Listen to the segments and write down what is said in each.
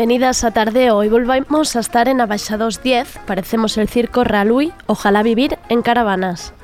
Bienvenidas a Tardeo. Hoy volvemos a estar en Abaixados 10. Parecemos el circo Ralui. Ojalá vivir en caravanas.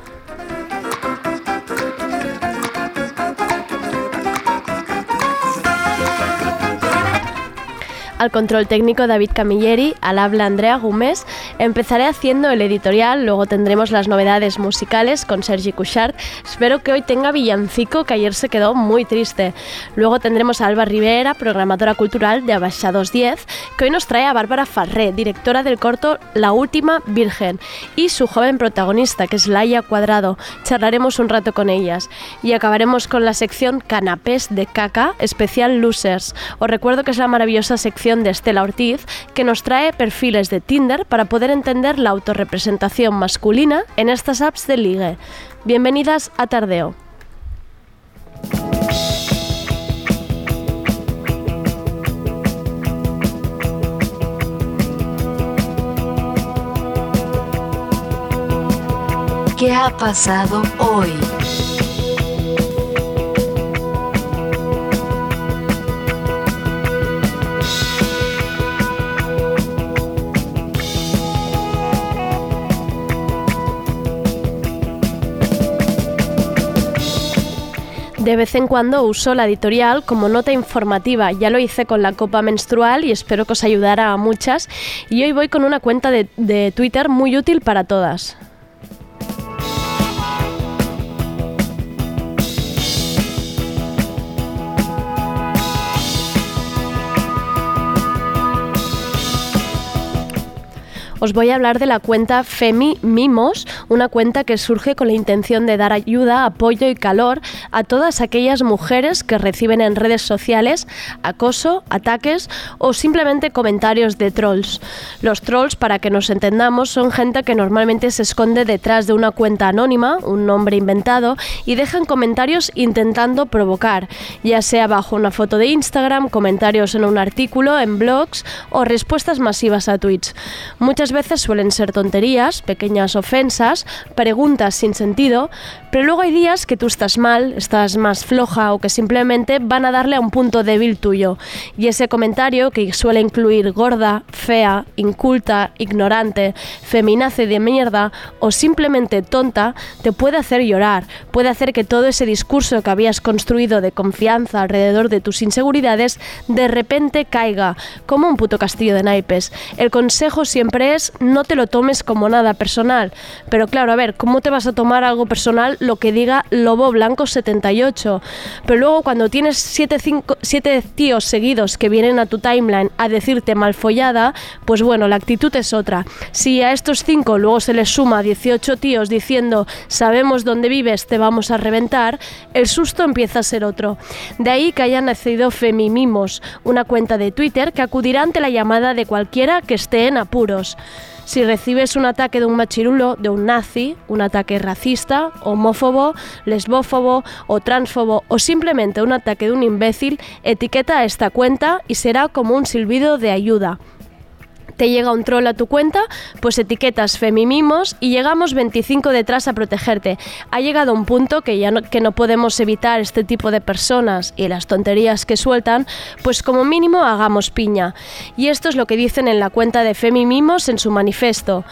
al control técnico David Camilleri, al habla Andrea Gómez. Empezaré haciendo el editorial, luego tendremos las novedades musicales con Sergi Couchard. Espero que hoy tenga villancico, que ayer se quedó muy triste. Luego tendremos a Alba Rivera, programadora cultural de Abaixados 10, que hoy nos trae a Bárbara Farré, directora del corto La Última Virgen, y su joven protagonista, que es Laia Cuadrado. Charlaremos un rato con ellas. Y acabaremos con la sección Canapés de Caca, especial Losers. Os recuerdo que es la maravillosa sección de Estela Ortiz, que nos trae perfiles de Tinder para poder entender la autorrepresentación masculina en estas apps de ligue. Bienvenidas a Tardeo. ¿Qué ha pasado hoy? De vez en cuando uso la editorial como nota informativa. Ya lo hice con la copa menstrual y espero que os ayudara a muchas. Y hoy voy con una cuenta de, de Twitter muy útil para todas. Os voy a hablar de la cuenta Femi Mimos, una cuenta que surge con la intención de dar ayuda, apoyo y calor a todas aquellas mujeres que reciben en redes sociales acoso, ataques o simplemente comentarios de trolls. Los trolls, para que nos entendamos, son gente que normalmente se esconde detrás de una cuenta anónima, un nombre inventado, y dejan comentarios intentando provocar, ya sea bajo una foto de Instagram, comentarios en un artículo, en blogs o respuestas masivas a tweets. Muchas veces suelen ser tonterías, pequeñas ofensas, preguntas sin sentido, pero luego hay días que tú estás mal, estás más floja o que simplemente van a darle a un punto débil tuyo. Y ese comentario, que suele incluir gorda, fea, inculta, ignorante, feminace de mierda o simplemente tonta, te puede hacer llorar, puede hacer que todo ese discurso que habías construido de confianza alrededor de tus inseguridades de repente caiga como un puto castillo de naipes. El consejo siempre no te lo tomes como nada personal. Pero claro, a ver, ¿cómo te vas a tomar algo personal lo que diga Lobo Blanco 78? Pero luego cuando tienes siete, siete tíos seguidos que vienen a tu timeline a decirte malfollada, pues bueno, la actitud es otra. Si a estos cinco luego se les suma 18 tíos diciendo sabemos dónde vives, te vamos a reventar, el susto empieza a ser otro. De ahí que haya nacido Femimimos, una cuenta de Twitter que acudirá ante la llamada de cualquiera que esté en apuros. Si recibes un ataque de un machirulo, de un nazi, un ataque racista, homófobo, lesbófobo o transfobo o simplemente un ataque de un imbécil, etiqueta a esta cuenta y será como un silbido de ayuda te llega un troll a tu cuenta, pues etiquetas Femimimos y llegamos 25 detrás a protegerte. Ha llegado un punto que ya que no podemos evitar este tipo de personas y las tonterías que sueltan, pues como mínimo hagamos piña. Y esto es lo que dicen en la cuenta de Femimimos en su manifiesto.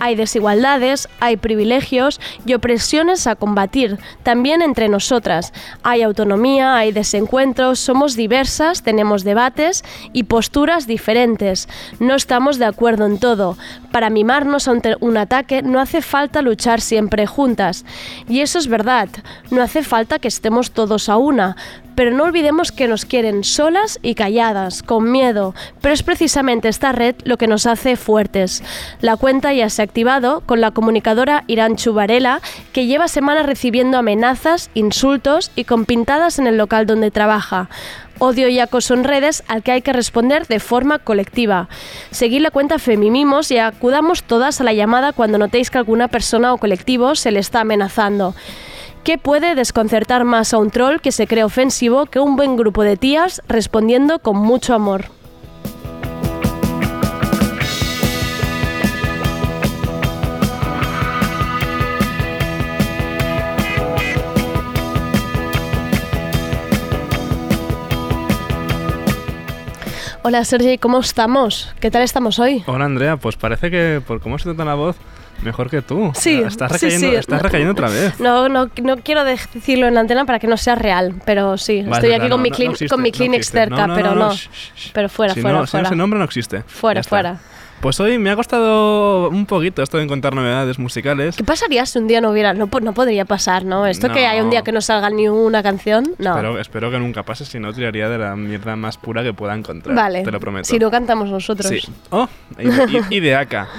Hay desigualdades, hay privilegios y opresiones a combatir, también entre nosotras. Hay autonomía, hay desencuentros, somos diversas, tenemos debates y posturas diferentes. No estamos de acuerdo en todo. Para mimarnos ante un ataque no hace falta luchar siempre juntas. Y eso es verdad, no hace falta que estemos todos a una. Pero no olvidemos que nos quieren solas y calladas, con miedo. Pero es precisamente esta red lo que nos hace fuertes. La cuenta ya se ha activado con la comunicadora Irán Chubarela, que lleva semanas recibiendo amenazas, insultos y con pintadas en el local donde trabaja odio y acoso en redes al que hay que responder de forma colectiva. Seguid la cuenta Femimimos y acudamos todas a la llamada cuando notéis que alguna persona o colectivo se le está amenazando. ¿Qué puede desconcertar más a un troll que se cree ofensivo que un buen grupo de tías respondiendo con mucho amor? Hola Sergi, ¿cómo estamos? ¿Qué tal estamos hoy? Hola Andrea, pues parece que por cómo se trata la voz, mejor que tú. Sí, estás recayendo, Estás recayendo otra vez. No, no, no quiero decirlo en la antena para que no sea real, pero sí, estoy aquí con, mi con mi Kleenex cerca, pero no. pero fuera, fuera, fuera. ese nombre no existe. Fuera, fuera. Pues hoy me ha costado un poquito esto de encontrar novedades musicales. ¿Qué pasaría si un día no hubiera? No, no podría pasar, ¿no? Esto que hay un día que no salga ni una canción, no. Espero, espero que nunca pase, si no tiraría de la mierda más pura que pueda encontrar. Vale. Te lo prometo. Si no cantamos nosotros. Sí. Oh, y, de acá.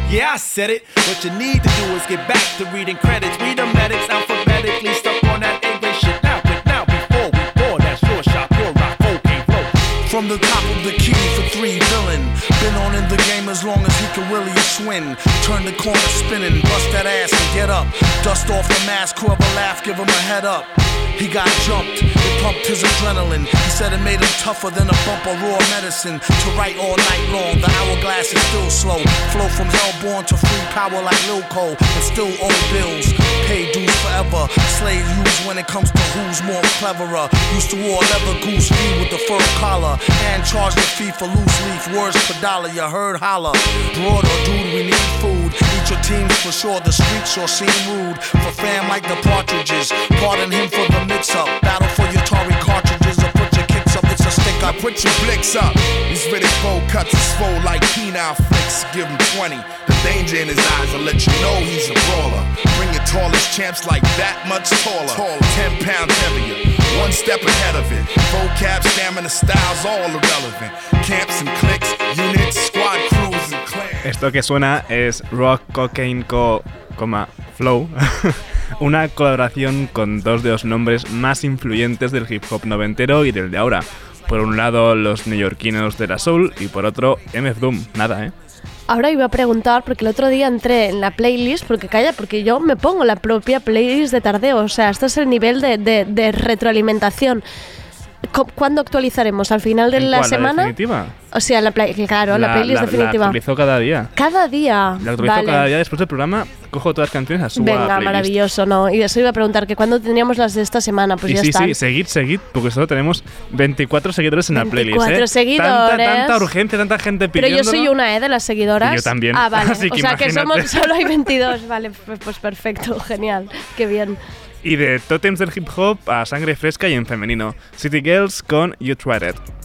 Yeah, I said it. What you need to do is get back to reading credits. Read the medics alphabetically. Stuck on that English shit. Now, but now, before we pour that short shot, pure rock, okay, roll. From the top of the key for three villain. Been on in the game as long as he can really swing. Turn the corner spinning, bust that ass and get up. Dust off the mask, whoever laugh, give him a head up. He got jumped, it pumped his adrenaline. He said it made him tougher than a bump of raw medicine. To write all night long, the hourglass is still slow. Flow from hellborn to free power like Lil Cole, and still owe bills. Pay dues forever. Slave use when it comes to who's more cleverer. Used to wear leather goose fee with the fur collar, and charge the fee for loose leaf words per dollar. You heard holler. Broad or dude, we need food. Eat your teams for sure. The streets sure seem rude. For fam like the partridges. Pardon him for the mix up. Battle for your Tory cartridges or put your kicks up. It's a stick up. Put your blicks up. These Riddick bow cuts is full like penile flicks. Give him 20. The danger in his eyes will let you know he's a brawler. Your tallest champs like that much taller. taller. 10 pounds heavier. One step ahead of it. Vocab, stamina, styles, all irrelevant. Camps and clicks, units, squad crews and clans. Esto que suena es Rock Cocaine Co, Flow. una colaboración con dos de los nombres más influyentes del hip hop noventero y del de ahora. Por un lado, los neoyorquinos de la soul y por otro, MF Doom. Nada, ¿eh? Ahora iba a preguntar, porque el otro día entré en la playlist, porque calla, porque yo me pongo la propia playlist de tardeo, o sea, esto es el nivel de, de, de retroalimentación. ¿Cuándo actualizaremos? ¿Al final de la semana? ¿La definitiva? O sea, la claro, la, playlist definitiva. La actualizo cada día. ¿Cada día? La actualizo cada día. Después del programa cojo todas las canciones, las subo Venga, a la maravilloso, ¿no? Y eso iba a preguntar, que ¿cuándo tendríamos las de esta semana? Pues y ya sí, está. Sí, seguid, seguid, porque solo tenemos 24 seguidores en la playlist. 24 ¿eh? seguidores. Tanta, tanta urgencia, tanta gente pidiendo. Pero yo soy una, ¿eh? De las seguidoras. Y yo también. Ah, vale. Así que o sea, imagínate. que somos, solo hay 22. Vale, pues perfecto, genial. Qué bien. Y de Totems del hip hop a sangre fresca y en femenino. City Girls con You Tried It.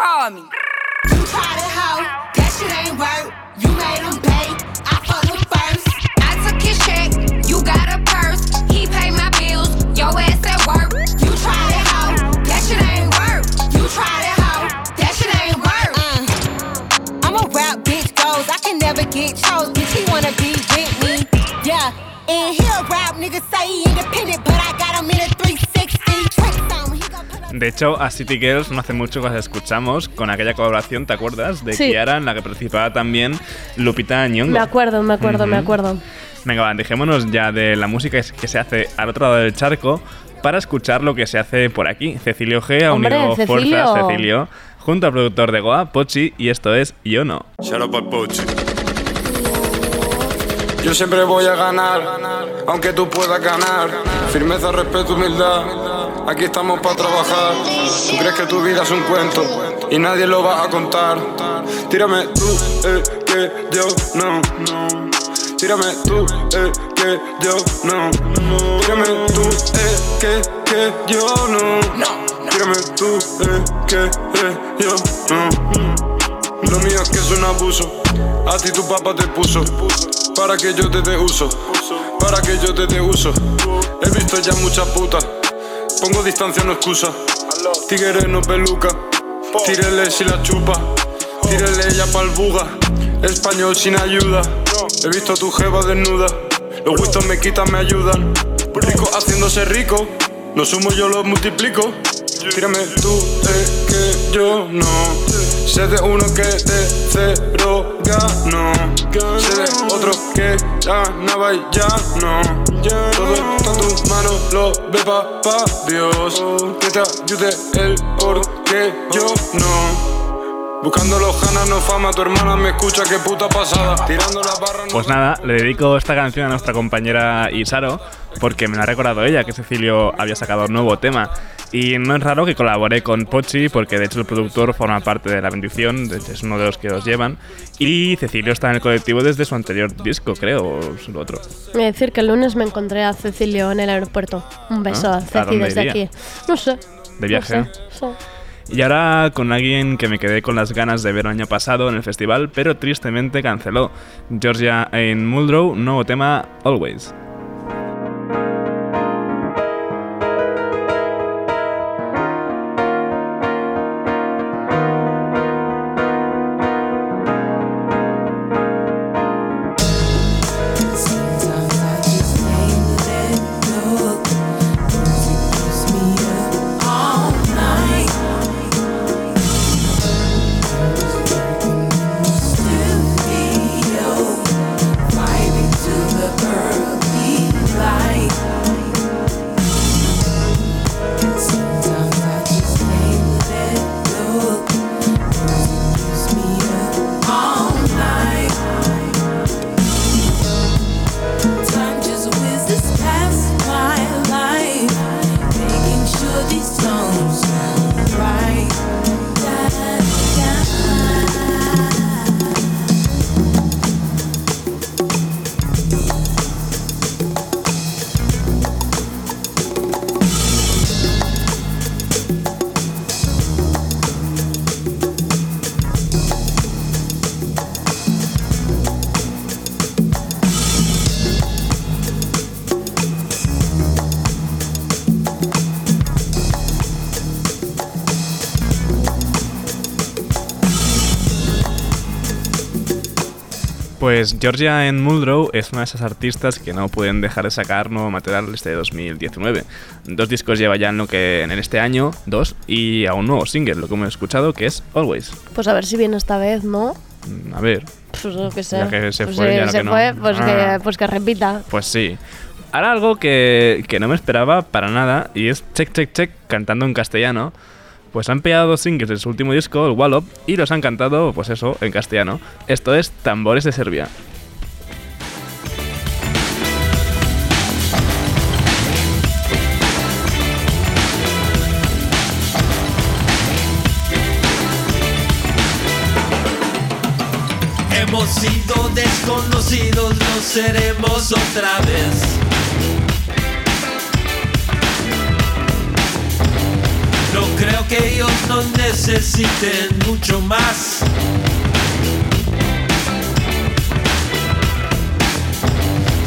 Call me. You tried it, hoe. That shit ain't work. You made him pay. I fucked him first. I took his check. You got a purse. He paid my bills. Your ass at work. You tried it, hoe. That shit ain't work. You tried it, hoe. That shit ain't work. Uh, I'm a rap bitch goes. I can never get chose. Bitch, he wanna be with me. Yeah. And he a rap nigga say he independent, but I got him in a De hecho, a City Girls no hace mucho que las escuchamos con aquella colaboración, ¿te acuerdas? De Sí. Kiara, en la que participaba también Lupita Nyong'o. Me acuerdo, me acuerdo, me acuerdo. Venga, va, dejémonos ya de la música que se hace al otro lado del charco para escuchar lo que se hace por aquí. Cecilio G ha Hombre, unido Cecilio. fuerzas, Cecilio, junto al productor de Goa, Pochi, y esto es Yo no. Shout out al Pochi. Yo siempre voy a ganar, aunque tú puedas ganar. Firmeza, respeto, humildad. Aquí estamos para trabajar. Tú crees que tu vida es un cuento y nadie lo va a contar. Tírame tú, eh, que yo no. Tírame tú, eh, que yo no. Tírame tú, eh, que, que yo no. Tírame tú, eh, que, eh, yo no. Lo mío es que es un abuso. A ti tu papá te puso. Para que yo te dé uso. Para que yo te dé uso. He visto ya muchas putas. Pongo distancia, no excusa. Tigre no peluca. Tírele si la chupa. Tírele ella pa'l buga. Español sin ayuda. He visto a tu jeva desnuda. Los gustos me quitan, me ayudan. Rico haciéndose rico. Lo sumo yo lo multiplico. Tírame tú, eh, que yo no. Sé de uno que de cero ganó. Sé de otro que ganaba y ya no. Todo está en tus manos, lo ve papá Dios. Que te ayude el porque yo no. Buscando los ganas, no fama, tu hermana me escucha, qué puta pasada. Tirando la barra, no Pues nada, le dedico esta canción a nuestra compañera Isaro porque me la ha recordado ella que Cecilio había sacado un nuevo tema. Y no es raro que colabore con Pochi porque de hecho el productor forma parte de La Bendición, de hecho, es uno de los que los llevan. Y Cecilio está en el colectivo desde su anterior disco, creo, o su otro. Voy a decir que el lunes me encontré a Cecilio en el aeropuerto. Un beso Ah, a ¿a Ceci dónde desde iría? aquí. No sé. De viaje. No sé, sí. Y ahora con alguien que me quedé con las ganas de ver el año pasado en el festival, pero tristemente canceló. Georgia en Muldrow, nuevo tema Always. Pues Georgia en Muldrow es una de esas artistas que no pueden dejar de sacar nuevo material este 2019. Dos discos lleva ya en lo que en este año, dos, y a un nuevo single, lo que hemos escuchado, que es Always. Pues a ver si viene esta vez, ¿no? Mm, A ver, Pues lo que sé. Ya que se Pues fue, ya no se que no. fue, pues, Ah. que, pues que repita. pues sí. Ahora algo que, que no me esperaba para nada, y es Check Check Check cantando en castellano. Pues han pegado dos singles de su último disco, el Wallop, y los han cantado, pues eso, en castellano. Esto es Tambores de Serbia. Hemos sido desconocidos, lo seremos otra vez. No creo que ellos no necesiten mucho más.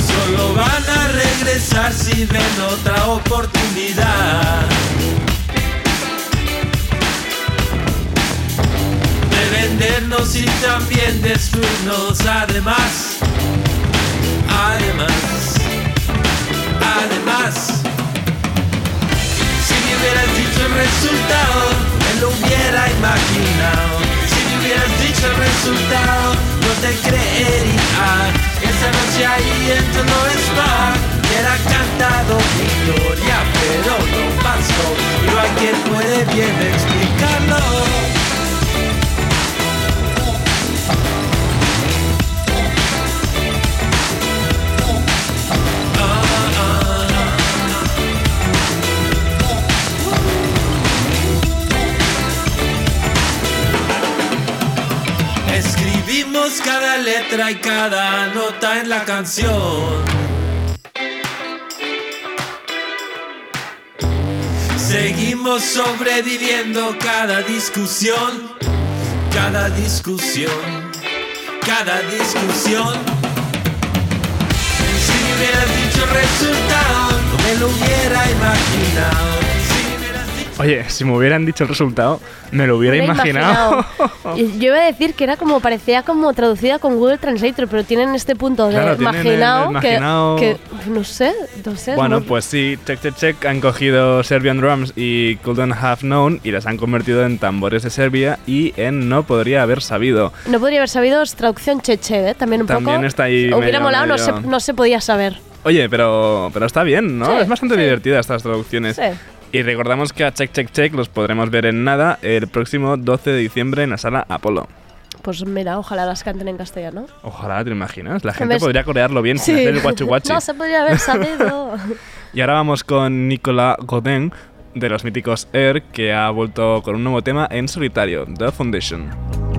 Solo van a regresar si ven otra oportunidad. De vendernos y también destruirnos además. Además. Además. Si hubieras dicho el resultado, me lo hubiera imaginado. Si me hubieras dicho el resultado, no te creería. Esa noche ahí en no Spa, era cantado victoria, pero no pasó. Pero hay quien puede bien explicarlo. Cada letra y cada nota en la canción. Seguimos sobreviviendo cada discusión, cada discusión, cada discusión. Si me hubieras dicho resultado, no me lo hubiera imaginado. Oye, si me hubieran dicho el resultado, me lo hubiera Me imaginado. Y Yo iba a decir que era como parecía como traducida con Google Translator, pero tienen este punto de Claro, tienen el imaginado, que- imaginado. Que, no sé, no sé. Bueno, no- pues sí, check, check, check. Han cogido Serbian Drums y Couldn't Have Known y las han convertido en tambores de Serbia y en No Podría Haber Sabido. No podría haber sabido es traducción cheche, ¿eh? También un También poco. está ahí Hubiera medio, molado, No, medio. se, no se podía saber. Oye, pero, pero está bien, ¿no? Sí, es bastante sí. divertida estas traducciones. Sí. Y recordamos que a Check Check Check los podremos ver en nada el próximo 12 de diciembre en la sala Apolo. Pues mira, ojalá las canten en castellano. Ojalá, ¿te imaginas? La gente ¿Ves? podría corearlo bien sin hacer el guachu guachi. no se podría haber sabido. Y ahora vamos con Nicolas Godin de los míticos Air, que ha vuelto con un nuevo tema en solitario, The Foundation.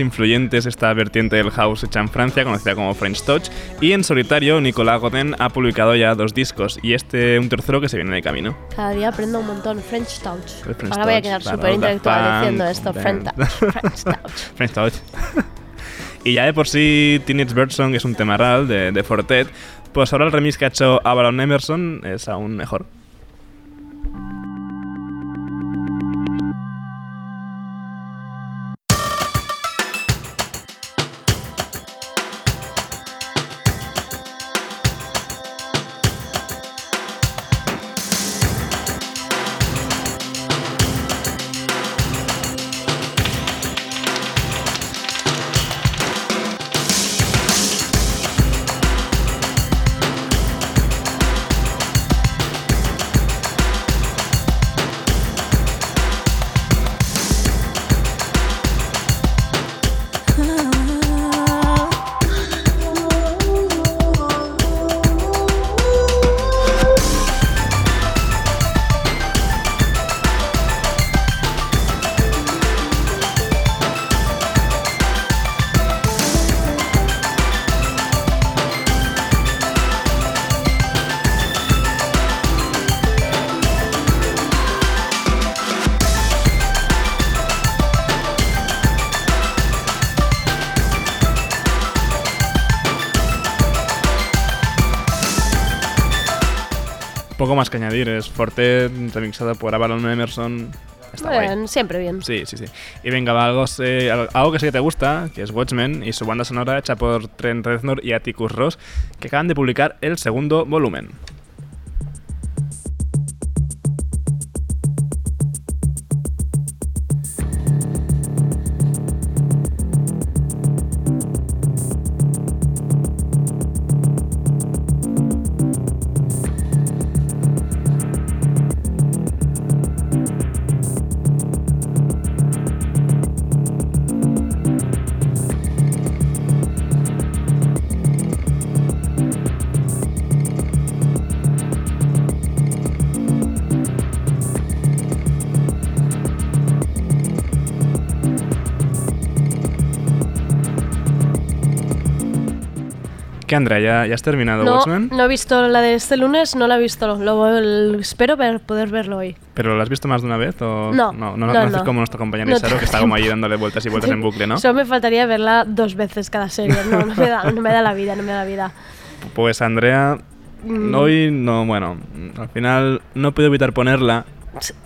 Más influyentes esta vertiente del house hecha en Francia, conocida como French Touch, y en solitario Nicolas Godin ha publicado ya dos discos y este un tercero que se viene de camino. Cada día aprendo un montón. French Touch. French Ahora voy a quedar súper intelectual diciendo esto. French Touch. French Touch. French Touch. y ya de por sí Teenage Birdsong es un tema real de, de Fortet, pues ahora el remix que ha hecho Avalon Emerson es aún mejor. Añadir, es Forte remixado por Avalon Emerson. Está guay. Bueno, siempre bien. Sí, sí, sí. Y venga, va, algo, sé- algo- que sé que te gusta, que es Watchmen y su banda sonora hecha por Trent Reznor y Atticus Ross, que acaban de publicar el segundo volumen. Andrea? ¿Ya, ya has terminado No, Watchmen? no he visto la de este lunes, no la he visto. Lo, espero ver- poder verlo hoy. ¿Pero lo has visto más de una vez? O No, no, no, no, no haces como nuestro compañero Isaro, que está como ahí dándole vueltas y vueltas en bucle, ¿no? Solo me faltaría verla dos veces cada serie. No, no me da, no me da la vida, no me da la vida. Pues Andrea, Mm. hoy no, bueno, al final no puedo evitar ponerla,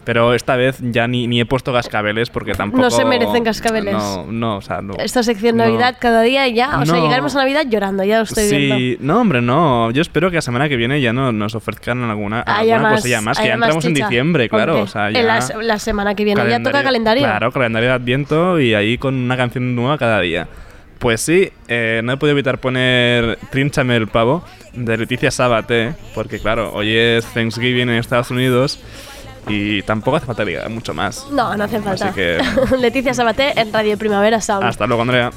pero esta vez ya ni, ni he puesto cascabeles porque tampoco... No se merecen cascabeles. No, no, o sea, no. Esta sección no. Navidad cada día y ya. O sea, No. llegaremos a Navidad llorando, ya lo estoy viendo. Sí, no, hombre, no. Yo espero que la semana que viene ya no nos ofrezcan alguna, alguna más- cosilla más, que ya más entramos en chicha. diciembre, claro. O sea, en ya la, la semana que viene ya toca calendario. Claro, calendario de Adviento y ahí con una canción nueva cada día. Pues sí, eh, no he podido evitar poner Trínchame el pavo de Leticia Sabaté, porque claro, hoy es Thanksgiving en Estados Unidos y tampoco hace falta ligar mucho más. No, no hace falta. Así que Leticia Sabaté en Radio Primavera Sound. hasta luego, Andrea.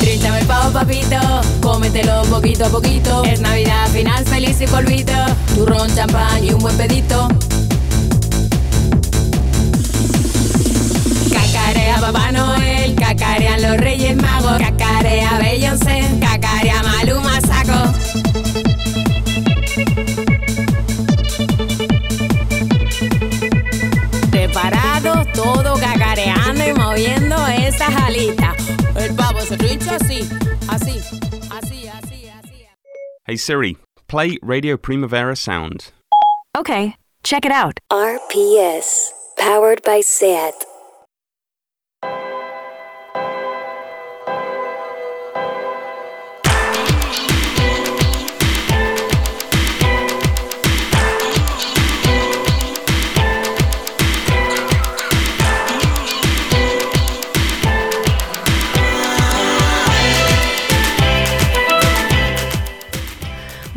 Trínchame el pavo, papito, cómetelo poquito a poquito. Es Navidad, final feliz y polvito. Turrón, champán y un buen pedito. Papá Noel, cacarean los Reyes Magos, cacarea Beyoncé, cacarea Maluma Saco. Preparados, todo cacareando y moviendo esas alitas. El pavo se trincha así, así, así, así, así. Hey Siri, play Radio Primavera Sound. Okay, check it out. RPS, powered by SAT.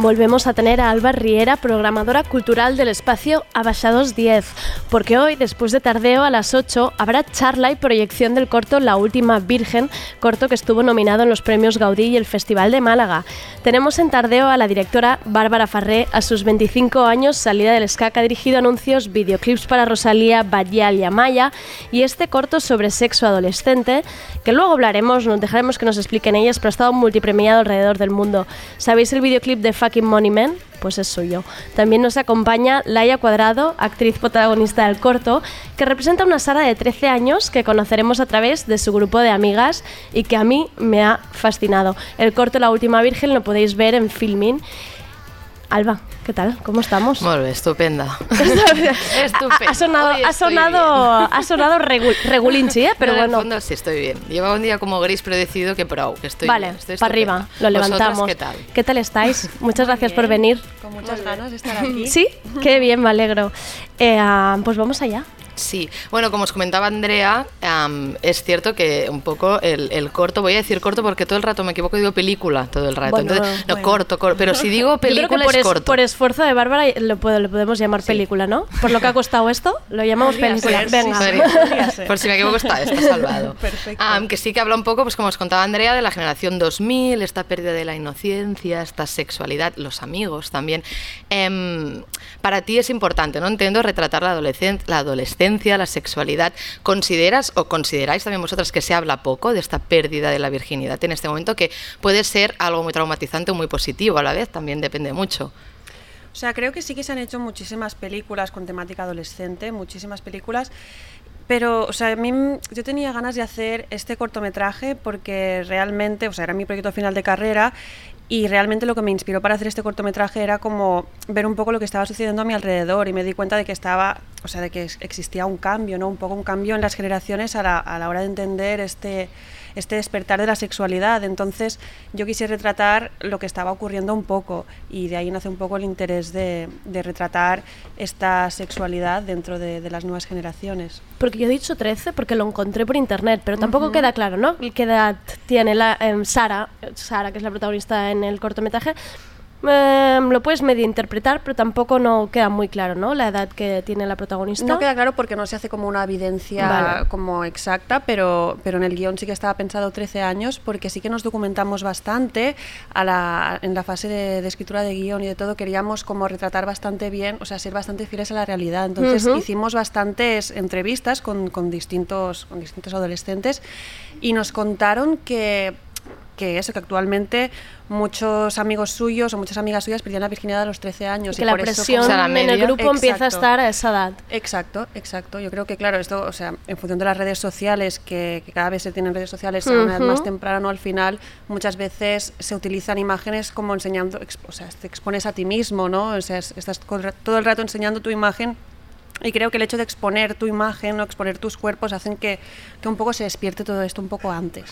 Volvemos a tener a Alba Riera, programadora cultural del espacio Abaixados 10, porque hoy, después de tardeo a las 8, habrá charla y proyección del corto La Última Virgen, corto que estuvo nominado en los premios Gaudí y el Festival de Málaga. Tenemos en tardeo a la directora Bárbara Farré, a sus 25 años, salida del SCAC, ha dirigido anuncios, videoclips para Rosalía, Bayal y Amaya, y este corto sobre sexo adolescente, que luego hablaremos, nos dejaremos que nos expliquen ellas, pero ha estado multipremiado alrededor del mundo. ¿Sabéis el videoclip de Fucking Money? Pues es suyo. También nos acompaña Laia Cuadrado, actriz protagonista del corto, que representa una Sara de 13 años que conoceremos a través de su grupo de amigas y que a mí me ha fascinado. El corto La Última Virgen lo podéis ver en Filmin. Alba, ¿qué tal? ¿Cómo estamos? Molt bé, estupenda. Ha, ha sonado, ha sonado, ha sonado regu- regulinchi, ¿eh? Pero No, en el bueno. fondo sí estoy bien. Llevaba un día como gris, pero he decidido que pro, que estoy vale, bien, estoy para arriba, estupenda. lo ¿Vosotras levantamos. ¿Qué tal? ¿Qué tal estáis? Muchas gracias por venir. Con muchas ganas de estar aquí. Sí, qué bien, me alegro. Eh, ah, pues vamos allá. Sí, bueno, como os comentaba Andrea, am, es cierto que un poco el, el corto, voy a decir corto porque todo el rato me equivoco y digo película todo el rato. Bueno, Entonces, no, bueno. corto, corto, pero si digo Yo creo que película por, es es- corto. por esfuerzo de Bárbara lo, puedo- lo podemos llamar película, ¿no? Por lo que ha costado esto, lo llamamos película. ser, Venga. sí, Podría- Podría. Por si me equivoco, está, está salvado. Perfecto. Am, que sí que habla un poco, pues como os contaba Andrea, de la generación 2000, esta pérdida de la inocencia, esta sexualidad, los amigos también. Em, para ti es importante, ¿no? Entiendo retratar la, adolescen- la adolescencia, la sexualidad. ¿Consideras o consideráis también vosotras que se habla poco de esta pérdida de la virginidad en este momento, que puede ser algo muy traumatizante o muy positivo a la vez? También depende mucho. O sea, creo que sí que se han hecho muchísimas películas con temática adolescente, muchísimas películas, Pero, o sea, a mí yo tenía ganas de hacer este cortometraje porque realmente, o sea, era mi proyecto final de carrera y realmente lo que me inspiró para hacer este cortometraje era como ver un poco lo que estaba sucediendo a mi alrededor y me di cuenta de que estaba, o sea, de que ex- existía un cambio, ¿no? Un poco un cambio en las generaciones a la, a la hora de entender este, este despertar de la sexualidad. Entonces yo quise retratar lo que estaba ocurriendo un poco y de ahí nace un poco el interés de, de retratar esta sexualidad dentro de, de las nuevas generaciones. Porque yo he dicho 13 porque lo encontré por internet, pero tampoco Ujú. queda claro, ¿no? ¿Qué edad tiene la, em, Sara, Sara, que es la protagonista en el cortometraje? Em, lo puedes medio interpretar, pero tampoco no queda muy claro, ¿no? La edad que tiene la protagonista. No queda claro porque no se hace como una evidencia Vale. como exacta, pero, pero en el guion sí que estaba pensado 13 años porque sí que nos documentamos bastante a la, en la fase de, de escritura de guion y de todo. Queríamos como retratar bastante bien, o sea, ser bastante fieles a la realidad. Entonces hicimos bastantes entrevistas con, con distintos, con distintos adolescentes y nos contaron que que eso, que actualmente muchos amigos suyos o muchas amigas suyas perdían la virginidad a los 13 años. que y la por eso presión como- en el grupo empieza a estar a esa edad. Exacto, exacto. Yo creo que, claro, esto, o sea, en función de las redes sociales, que, que cada vez se tienen redes sociales a una edad más temprana, al final muchas veces se utilizan imágenes como enseñando, o sea, te expones a ti mismo, ¿no? O sea, es- estás todo el rato enseñando tu imagen. Y creo que el hecho de exponer tu imagen o exponer tus cuerpos hacen que, que un poco se despierte todo esto un poco antes.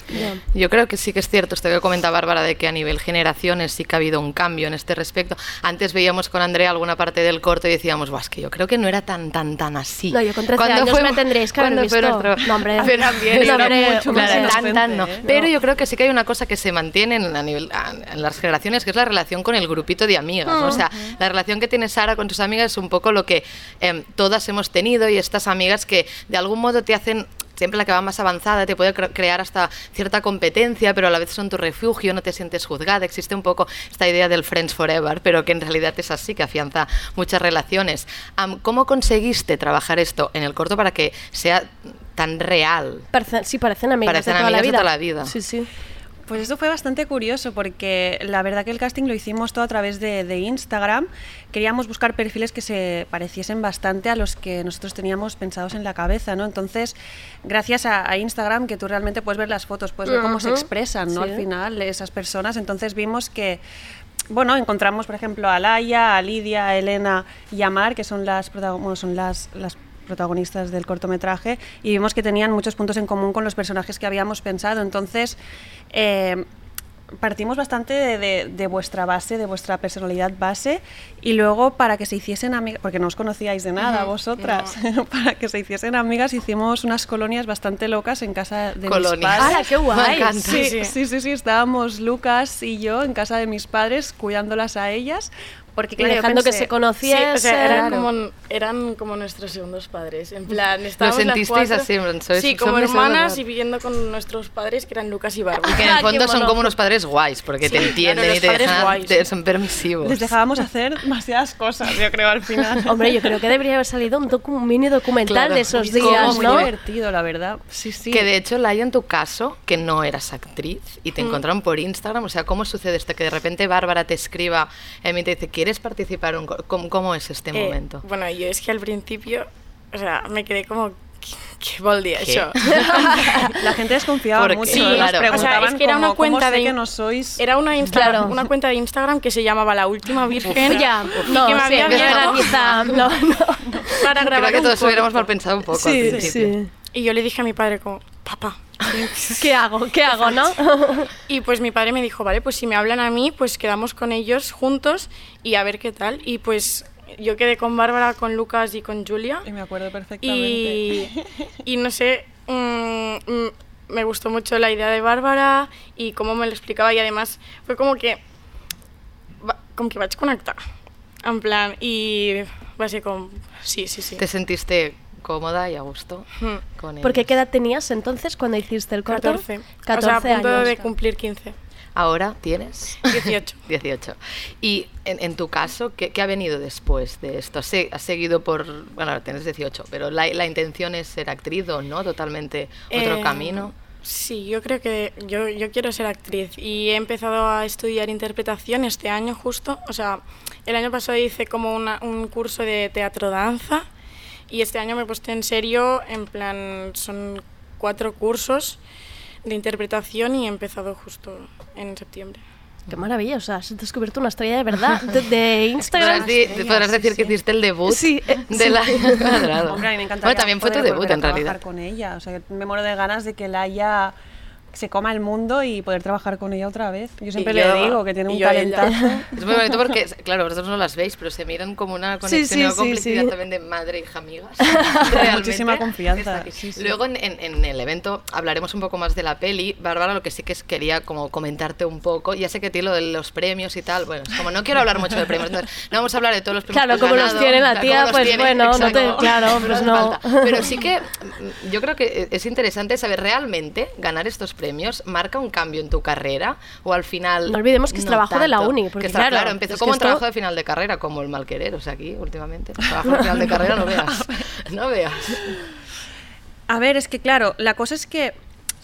Yo creo que sí que es cierto, esto que comenta Bárbara, de que a nivel generaciones sí que ha habido un cambio en este respecto. Antes veíamos con Andrea alguna parte del corto y decíamos, "Buah, es que yo creo que no era tan, tan, tan así. No, yo con 13 ¿Cuándo años fue- me tendréis que haber visto. nuestro- No, hombre. Pero también No, hombre, mucho más inocente, tan, tan, no. ¿eh? Pero No. yo creo que sí que hay una cosa que se mantiene en, a nivel, en las generaciones, que es la relación con el grupito de amigas. ¿no? O sea, la relación que tiene Sara con sus amigas es un poco lo que em, todas hemos tenido y estas amigas que de algún modo te hacen siempre la que va más avanzada te puede cre- crear hasta cierta competencia, pero a la vez son tu refugio, no te sientes juzgada. Existe un poco esta idea del Friends Forever, pero que en realidad es así, que afianza muchas relaciones. ¿Cómo conseguiste trabajar esto en el corto para que sea tan real? Parece- sí, parecen amigas Parecen de toda la amigas de vida. toda la vida. Sí, sí. Pues eso fue bastante curioso porque la verdad que el casting lo hicimos todo a través de, de Instagram. Queríamos buscar perfiles que se pareciesen bastante a los que nosotros teníamos pensados en la cabeza, ¿no? Entonces, gracias a, a Instagram, que tú realmente puedes ver las fotos, puedes ver cómo se expresan, ¿no? Sí. Al final, esas personas. Entonces vimos que bueno, encontramos, por ejemplo, a Laia, a Lidia, a Elena y a Mar, que son las, bueno, son las, las protagonistas del cortometraje, y vimos que tenían muchos puntos en común con los personajes que habíamos pensado. Entonces, eh, partimos bastante de, de- de vuestra base, de vuestra personalidad base, y luego para que se hiciesen amigas, porque no os conocíais de nada Ujú, vosotras, para que se hiciesen amigas hicimos unas colonias bastante locas en casa de mis Colonias. padres. ¡Hala, qué guay! Me encanta. Sí, Sí. sí, sí, sí, estábamos Lucas y yo en casa de mis padres cuidándolas a ellas. Porque, claro, dejando que pensé- se conociesen. Sí, o sea, eran, Claro. como, eran como nuestros segundos padres. En plan, estábamos las sentisteis cuatro- así, sois- Sí, como hermanas y viviendo con nuestros padres que eran Lucas y Bárbara. Que en el fondo son como unos padres guays, porque te Sí, entienden claro, y te dejan, guays. te- son permisivos. Les dejábamos hacer demasiadas cosas, yo creo, al final. Hombre, yo creo que debería haber salido un, docu- un mini documental Claro. de esos Muy días, muy ¿no? divertido, la verdad. Sí, sí. Que de hecho, Laia, en tu caso, que no eras actriz y te Mm. encontraron por Instagram, o sea, ¿cómo sucede esto? Que de repente Bárbara te escriba eh, y te dice, ¿quieres participar? en un cor-?" ¿Cómo, cómo es este Eh, momento? Bueno, yo es que al principio, o sea, me quedé como, ¿qué, vol dir ¿Qué? això? La gente desconfiaba mucho. sí, nos claro. O sea, es que era como, una cuenta ¿cómo sé de que no sois... Era una, Instagram, Claro. una cuenta de Instagram que se llamaba La Última Virgen. Ya, y no, que me sí, había abierto quizá, no, no. para Creo grabar que un todos hubiéramos corto. mal pensado un poco al Sí, principio. sí. Y yo le dije a mi padre como, papá. ¿Qué hago? ¿Qué hago, no? Y pues mi padre me dijo, vale, pues si me hablan a mí, pues quedamos con ellos juntos y a ver qué tal. Y pues yo quedé con Bárbara, con Lucas y con Julia. Y me acuerdo perfectamente. Y, y no sé, mm, mm, me gustó mucho la idea de Bárbara y cómo me lo explicaba y además fue como que, va- com que vaig connectar, en plan, i va ser com, sí, sí, sí. ¿Te sentiste cómoda y a gusto Mm. con ellos? Porque ¿qué edad tenías entonces cuando hiciste el corto? 14. 14 o sea, a punto años. de cumplir 15. Ahora tienes 18. 18. Y en, en tu caso, ¿qué, qué ha venido después de esto? ¿Has, se- has seguido por, bueno, ahora tienes 18, pero la, la intención es ser actriz o no? Totalmente otro Eh, camino. Sí, yo creo que yo, yo quiero ser actriz y he empezado a estudiar interpretación este año justo. O sea, el año pasado hice como una- un curso de teatro-danza Y este año me he puesto en serio, en plan, son cuatro cursos de interpretación y he empezado justo en septiembre. Qué maravilla, o sea, has descubierto una estrella de verdad de, de Instagram. Podrás, podrás decir que hiciste el debut Sí, eh, de sí. la. Hombre, a mí me encantaría Bueno, también fue tu debut en realidad. con ella. O sea, me muero de ganas de que la haya se coma el mundo y poder trabajar con ella otra vez. Yo siempre le yo- digo que tiene un talentazo. Es muy bonito porque, claro, vosotros no las veis, pero se miran como una Sí, conexión sí, y una sí, complicidad sí. también de madre hija amigas. Muchísima confianza, sí, sí. Luego en, en- en el evento hablaremos un poco más de la peli. Bárbara, lo que sí que es- quería como comentarte un poco, ya sé que tiene lo de los premios y tal, bueno, es como no quiero hablar mucho de premios, entonces no vamos a hablar de todos los premios Claro, como los ganado, tiene la tía, los pues tiene, bueno, no te- exacto. claro, pues no. falta. Pero sí que mm, yo creo que es interesante saber realmente ganar estos premios marca un cambio en tu carrera o al final No olvidemos que es trabajo de la uni, Que porque está- claro, claro, empezó como que un esto- trabajo de final de carrera, como el malquerer, o sea, aquí últimamente. Trabajo de final de carrera no veas. No veas. A ver, es que claro, la cosa es que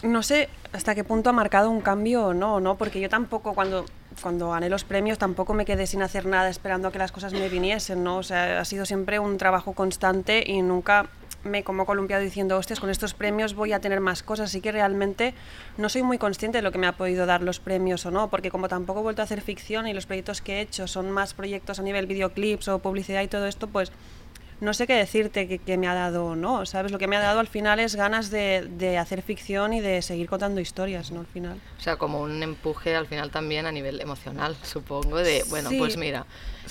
no sé hasta qué punto ha marcado un cambio o no, ¿no? Porque yo tampoco cuando cuando gané los premios tampoco me quedé sin hacer nada esperando a que las cosas me viniesen, ¿no? O sea, ha sido siempre un trabajo constante y nunca me como columpiado diciendo, hostias, con estos premios voy a tener más cosas. Así que realmente no soy muy consciente de lo que me ha podido dar los premios o no, porque como tampoco he vuelto a hacer ficción y los proyectos que he hecho son más proyectos a nivel videoclips o publicidad y todo esto, pues no sé qué decirte que, que me ha dado o no, ¿sabes? Lo que me ha dado al final es ganas de, de hacer ficción y de seguir contando historias, ¿no? Al final. O sea, como un empuje al final también a nivel emocional, supongo, de, bueno, Sí. pues mira,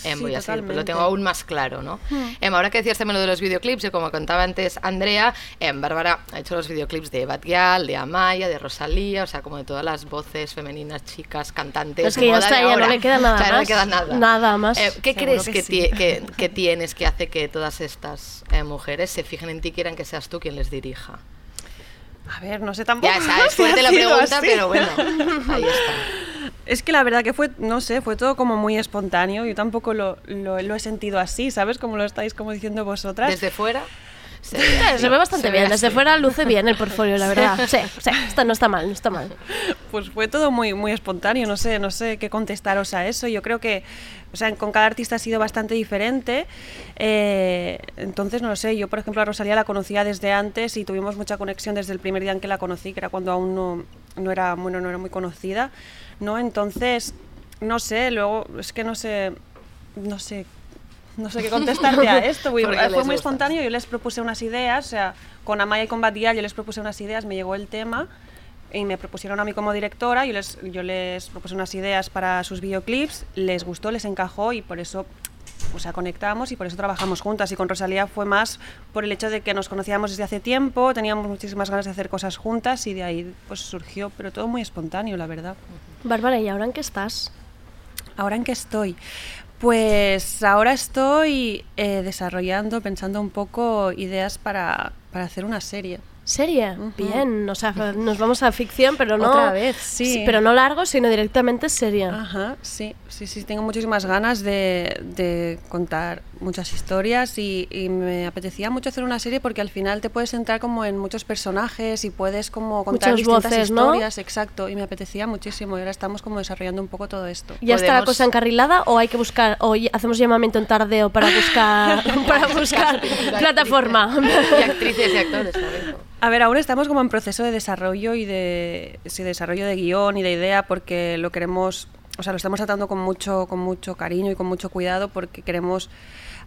em, Sí, voy a seguir, lo tengo aún más claro, ¿no? Em, ahora que decías también lo de los videoclips, y como contaba antes Andrea, em, Bárbara ha hecho los videoclips de Batgirl, de Amaya, de Rosalía, o sea, como de todas las voces femeninas, chicas, cantantes. Es que ya está, ya no le queda nada O sea, no más. le queda nada. Nada más. Eh, ¿Qué Seguro crees que que, sí. que- que tienes que hace que todas estas eh, mujeres se fijen en ti y quieran que seas tú quien les dirija? A ver, no sé tampoco. Ya sabes, fuerte la pregunta, así. pero bueno, ahí está. Es que la verdad que fue, no sé, fue todo como muy espontáneo. Yo tampoco lo, lo, lo he sentido así, ¿sabes? Como lo estáis como diciendo vosotras. Desde fuera se Sí, se ve bastante se ve bien, desde así. fuera luce bien el portfolio, la verdad. Sí, sí, está, no está mal, no está mal. Pues fue todo muy, muy espontáneo, no sé, no sé qué contestaros a eso. Yo creo que, o sea, con cada artista ha sido bastante diferente. eh, entonces, no lo sé, yo por ejemplo a Rosalía la conocía desde antes y tuvimos mucha conexión desde el primer día en que la conocí, que era cuando aún no, no era, bueno, no era muy conocida, ¿no? Entonces, no sé, luego, es que no sé, no sé no sé qué contestarte a esto. fue muy gusta. espontáneo, yo les propuse unas ideas, o sea, con Amaya y con Badia yo les propuse unas ideas, me llegó el tema y me propusieron a mí como directora, yo les, yo les propuse unas ideas para sus videoclips, les gustó, les encajó y por eso o sea, conectamos y por eso trabajamos juntas. Y con Rosalía fue más por el hecho de que nos conocíamos desde hace tiempo, teníamos muchísimas ganas de hacer cosas juntas y de ahí pues surgió, pero todo muy espontáneo, la verdad. Bárbara, ¿y ahora en qué estás? ¿Ahora en qué estoy? Pues ahora estoy eh, desarrollando, pensando un poco ideas para, para hacer una serie. ¿Serie? Bien, o sea, nos vamos a ficción, pero no... Otra vez, sí. Pero no largo, sino directamente serie. Ajá, sí, sí, sí, tengo muchísimas ganas de, de contar muchas historias y, y me apetecía mucho hacer una serie porque al final te puedes entrar como en muchos personajes y puedes como contar Muchas distintas voces, ¿no? historias, exacto, y me apetecía muchísimo y ahora estamos como desarrollando un poco todo esto. ¿Ya está la cosa encarrilada o hay que buscar, o hacemos llamamiento en tardeo para buscar, para buscar plataforma? Y actrices y actores también. A ver, ahora estamos como en proceso de desarrollo y de sí, desarrollo de guion y de idea porque lo queremos, o sea, lo estamos tratando con mucho, con mucho cariño y con mucho cuidado porque queremos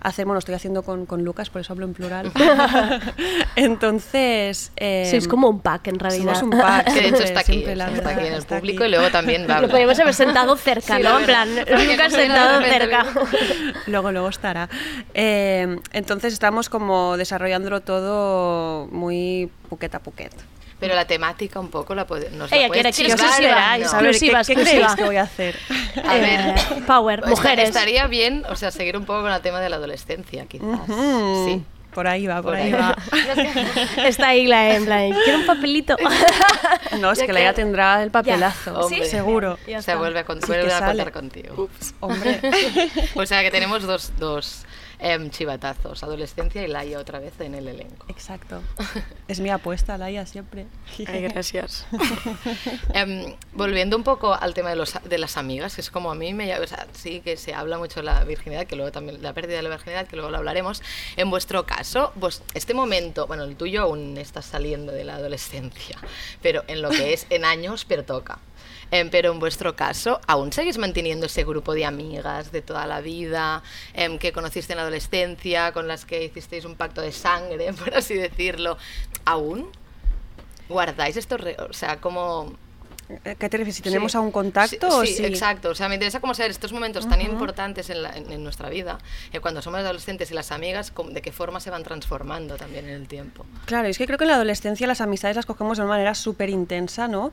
hacer, bueno, lo estoy haciendo con, con Lucas, por eso hablo en plural. Entonces, eh, Sí, es como un pack en realidad. somos un pack. Que de hecho está aquí, la está aquí en el está público aquí. y luego también va a Lo podríamos haber sentado cerca, Sí, ¿no? En plan, Lucas sentado cerca. luego, luego estará. Eh, entonces estamos como desarrollándolo todo muy puquet a puquet. Pero la temática un poco la puede, nos Ella la puedes quiere exclusiva, ¿qué, creéis que voy a hacer? A ver, Eh, Power, Esta- mujeres. Estaría bien, o sea, seguir un poco con el tema de la adolescencia, quizás. Sí. Por ahí va, por, Por ahí, ahí. va. Está ahí la en plan, quiero un papelito. No, es Ya que la ella que- tendrá el papelazo, Hombre. seguro. Ya Se está. vuelve a, con- Sí vuelve a contar contigo. Hombre, O sea que tenemos dos, dos em, chivatazos, adolescencia y Laia otra vez en el elenco. exacto. Es mi apuesta, Laia, siempre. Ay, gracias. Em, volviendo un poco al tema de, los, de las amigas, que es como a mí me llama- o sea, sí que se habla mucho de la virginidad, que luego también la pérdida de la virginidad, que luego lo hablaremos. En vuestro caso, caso, pues este momento, bueno, el tuyo aún estás saliendo de la adolescencia, pero en lo que es en años, pero toca. Em, pero en vuestro caso, ¿aún seguís manteniendo ese grupo de amigas de toda la vida em, que conociste en la adolescencia, con las que hicisteis un pacto de sangre, por así decirlo? ¿Aún? ¿Guardáis estos... o sea, como... Eh, ¿Qué te refieres? ¿Si tenemos Sí. aún contacto? Sí, o sí, si- exacto. O sea, me interesa cómo saber estos momentos tan Ujú. importantes en, la- en- en nuestra vida, eh, cuando somos adolescentes y las amigas, cómo- de qué forma se van transformando también en el tiempo. Claro, es que creo que en la adolescencia las amistades las cogemos de una manera súper intensa, ¿no?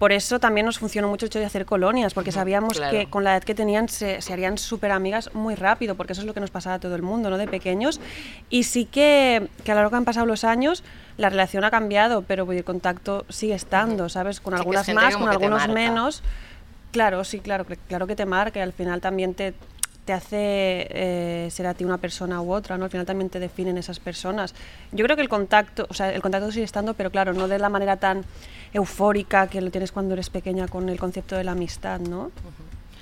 Por eso también nos funcionó mucho el hecho de hacer colonias, porque sabíamos claro. que con la edad que tenían se, se harían súper amigas muy rápido, porque eso es lo que nos pasaba a todo el mundo, ¿no? De pequeños. Y sí que, que a lo largo que han pasado los años, la relación ha cambiado, pero el contacto sigue estando, ¿sabes? Con Sí, algunas más, con algunos menos. Claro, sí, claro, cl- claro que te marca y al final también te, te hace eh, ser a ti una persona u otra, ¿no? Al final también te definen esas personas. Yo creo que el contacto, o sea, el contacto sigue estando, pero claro, no de la manera tan eufórica que lo tienes cuando eres pequeña con el concepto de la amistad, ¿no?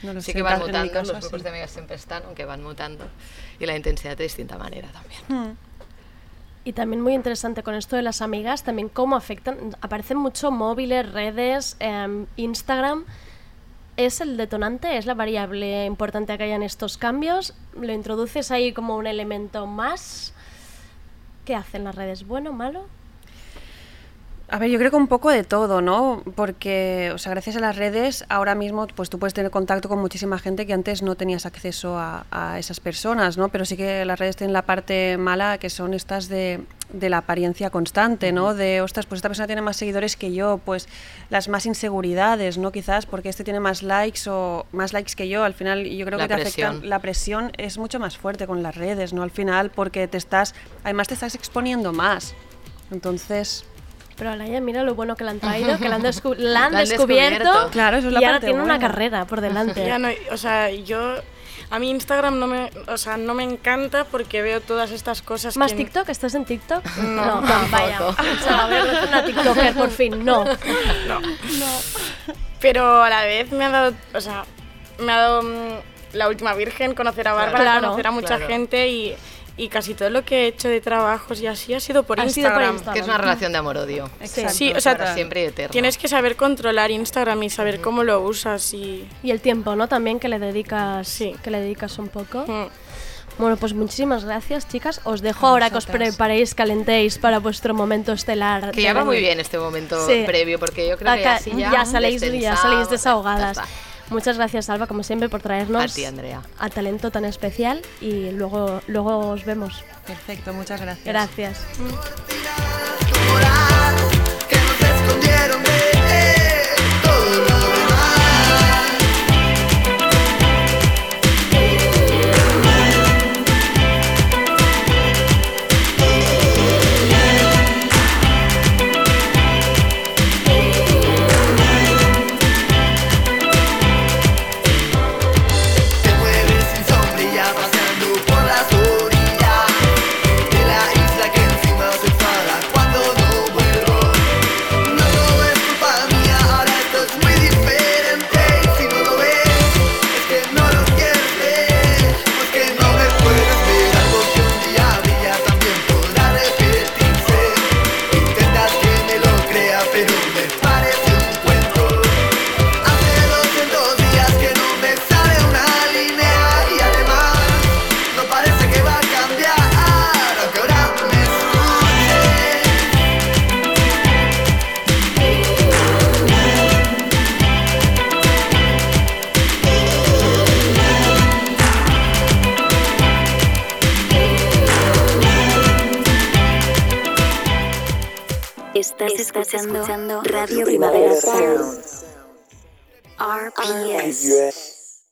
No lo sí sé, que van mutando, caso, los grupos sí. de amigas siempre están, aunque van mutando, y la intensidad de distinta manera también. Hmm. Y también muy interesante con esto de las amigas, también cómo afectan, aparecen mucho móviles, redes, em, Instagram. ¿Es el detonante? ¿Es la variable importante que hayan estos cambios? ¿Lo introduces ahí como un elemento más? ¿Qué hacen las redes? ¿Bueno, malo? A ver, yo creo que un poco de todo, ¿no? Porque, o sea, gracias a las redes, ahora mismo, pues tú puedes tener contacto con muchísima gente que antes no tenías acceso a, a esas personas, ¿no? Pero sí que las redes tienen la parte mala, que son estas de, de la apariencia constante, ¿no? De, ostras, pues esta persona tiene más seguidores que yo, pues las más inseguridades, ¿no? Quizás porque este tiene más likes o más likes que yo. Al final, yo creo La que te presión. afecta. La presión es mucho más fuerte con las redes, ¿no? Al final, porque te estás, además te estás exponiendo más. Entonces. Pero Alaya, mira lo bueno que la han traído, que la han, descu- la han La han descubierto, descubierto. Claro, eso es la y ahora tiene una carrera por delante. Ya no, o sea, yo a mí Instagram no me, o sea, no me encanta porque veo todas estas cosas ¿Más que TikTok? ¿Estás en TikTok? No, vaya. O sea, voy a conocer una TikToker por fin. No. no. Pero a la vez me ha dado, o sea, me ha dado mm, la última virgen conocer a Bárbara, Claro. conocer a mucha Claro. gente y, y casi todo lo que he hecho de trabajos y así ha sido por Ha sido por Instagram. Instagram. Que es una relación de amor-odio. Sí, o sea, Para siempre y eterno. Tienes que saber controlar Instagram y saber cómo lo usas y Y el tiempo, ¿no? También que le dedicas, Sí. que le dedicas un poco. mm, Bueno, pues muchísimas gracias, chicas. Os dejo ahora que os vosotras. preparéis, calentéis para vuestro momento estelar. Que ya va muy bien este momento Sí. previo, porque yo creo que Acá así ya, ya saléis, ya saléis desahogadas. está. Muchas gracias, Alba, como siempre, por traernos A ti, Andrea. a talento tan especial y luego, luego os vemos. Perfecto, muchas gracias. Gracias. Estás, escuchando, Radio Primavera Sound. RPS.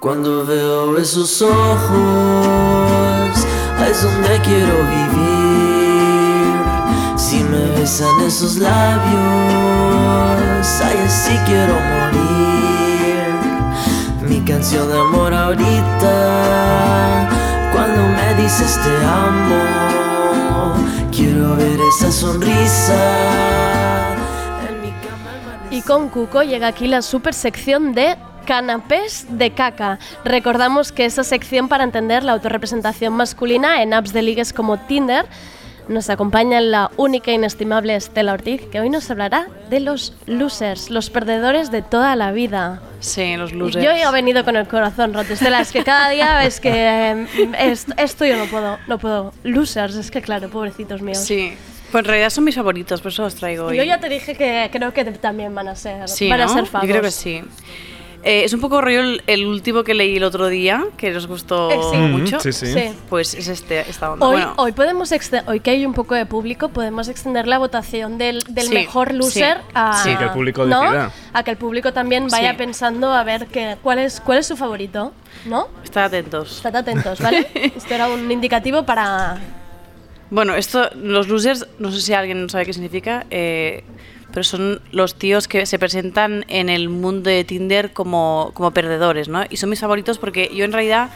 Cuando veo esos ojos, es donde quiero vivir. Besan esos labios, ahí así quiero morir. Mi canción de amor ahorita, cuando me dices te amo. Quiero ver esa sonrisa. En mi Y con Cuco llega aquí la super sección de canapés de caca. Recordamos que esa sección para entender la autorrepresentación masculina en apps de ligues como Tinder nos acompaña la única e inestimable Estela Ortiz, que hoy nos hablará de los losers, los perdedores de toda la vida. Sí, los losers. Yo he venido con el corazón roto, Estela, es que cada día es que eh, esto, esto yo no puedo, no puedo. Losers, es que claro, pobrecitos míos. Sí. Pues en realidad son mis favoritos, por eso los traigo hoy. Yo ya te dije que creo que también van a ser, Sí, van a ¿no? ser Yo creo que favos. sí. Eh, es un poco rollo el, el último que leí el otro día, que nos gustó Eh, sí. mucho. Mm, sí, sí. Sí. Pues es este, esta onda. Hoy, bueno, hoy podemos hoy que hay un poco de público, podemos extender la votación del, del Sí, mejor loser sí, a, sí. Que el público ¿no? decida. a que el público también vaya Sí. pensando a ver que, cuál es cuál es su favorito, ¿no? estad atentos. Estad atentos, ¿vale? Esto era un indicativo para Bueno, esto, los losers, no sé si alguien sabe qué significa, eh, pero son los tíos que se presentan en el mundo de Tinder como, como perdedores, ¿no? Y son mis favoritos porque yo en realidad,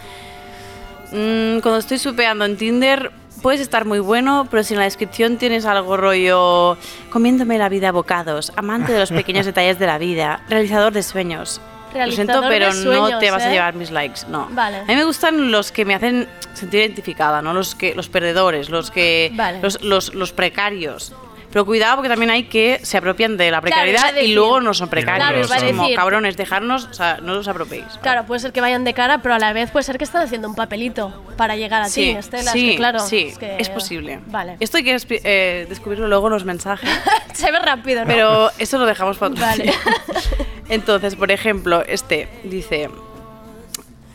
mm, cuando estoy supeando en Tinder, puedes estar muy bueno, pero si en la descripción tienes algo rollo, comiéndome la vida a bocados, amante de los pequeños detalles de la vida, realizador de sueños. Lo siento, Realizador pero no te vas a ¿eh? llevar mis likes, no. Vale. A mí me gustan los que me hacen sentir identificada, ¿no? Los que los perdedores, los que Vale. los, los, los precarios. Pero cuidado porque también hay que se apropian de la precariedad decir- y luego no son precarios. Claro, Es como decir- cabrones, dejarnos, o sea, no os apropiéis. Claro, puede ser que vayan de cara, pero a la vez puede ser que están haciendo un papelito para llegar a Sí, ti, Estela. sí, es que, claro, sí, es, que- es posible. Vale. Esto hay que eh, descubrirlo luego en los mensajes. Se ve rápido, ¿no? Pero eso lo dejamos para otro Vale. Entonces, por ejemplo, este dice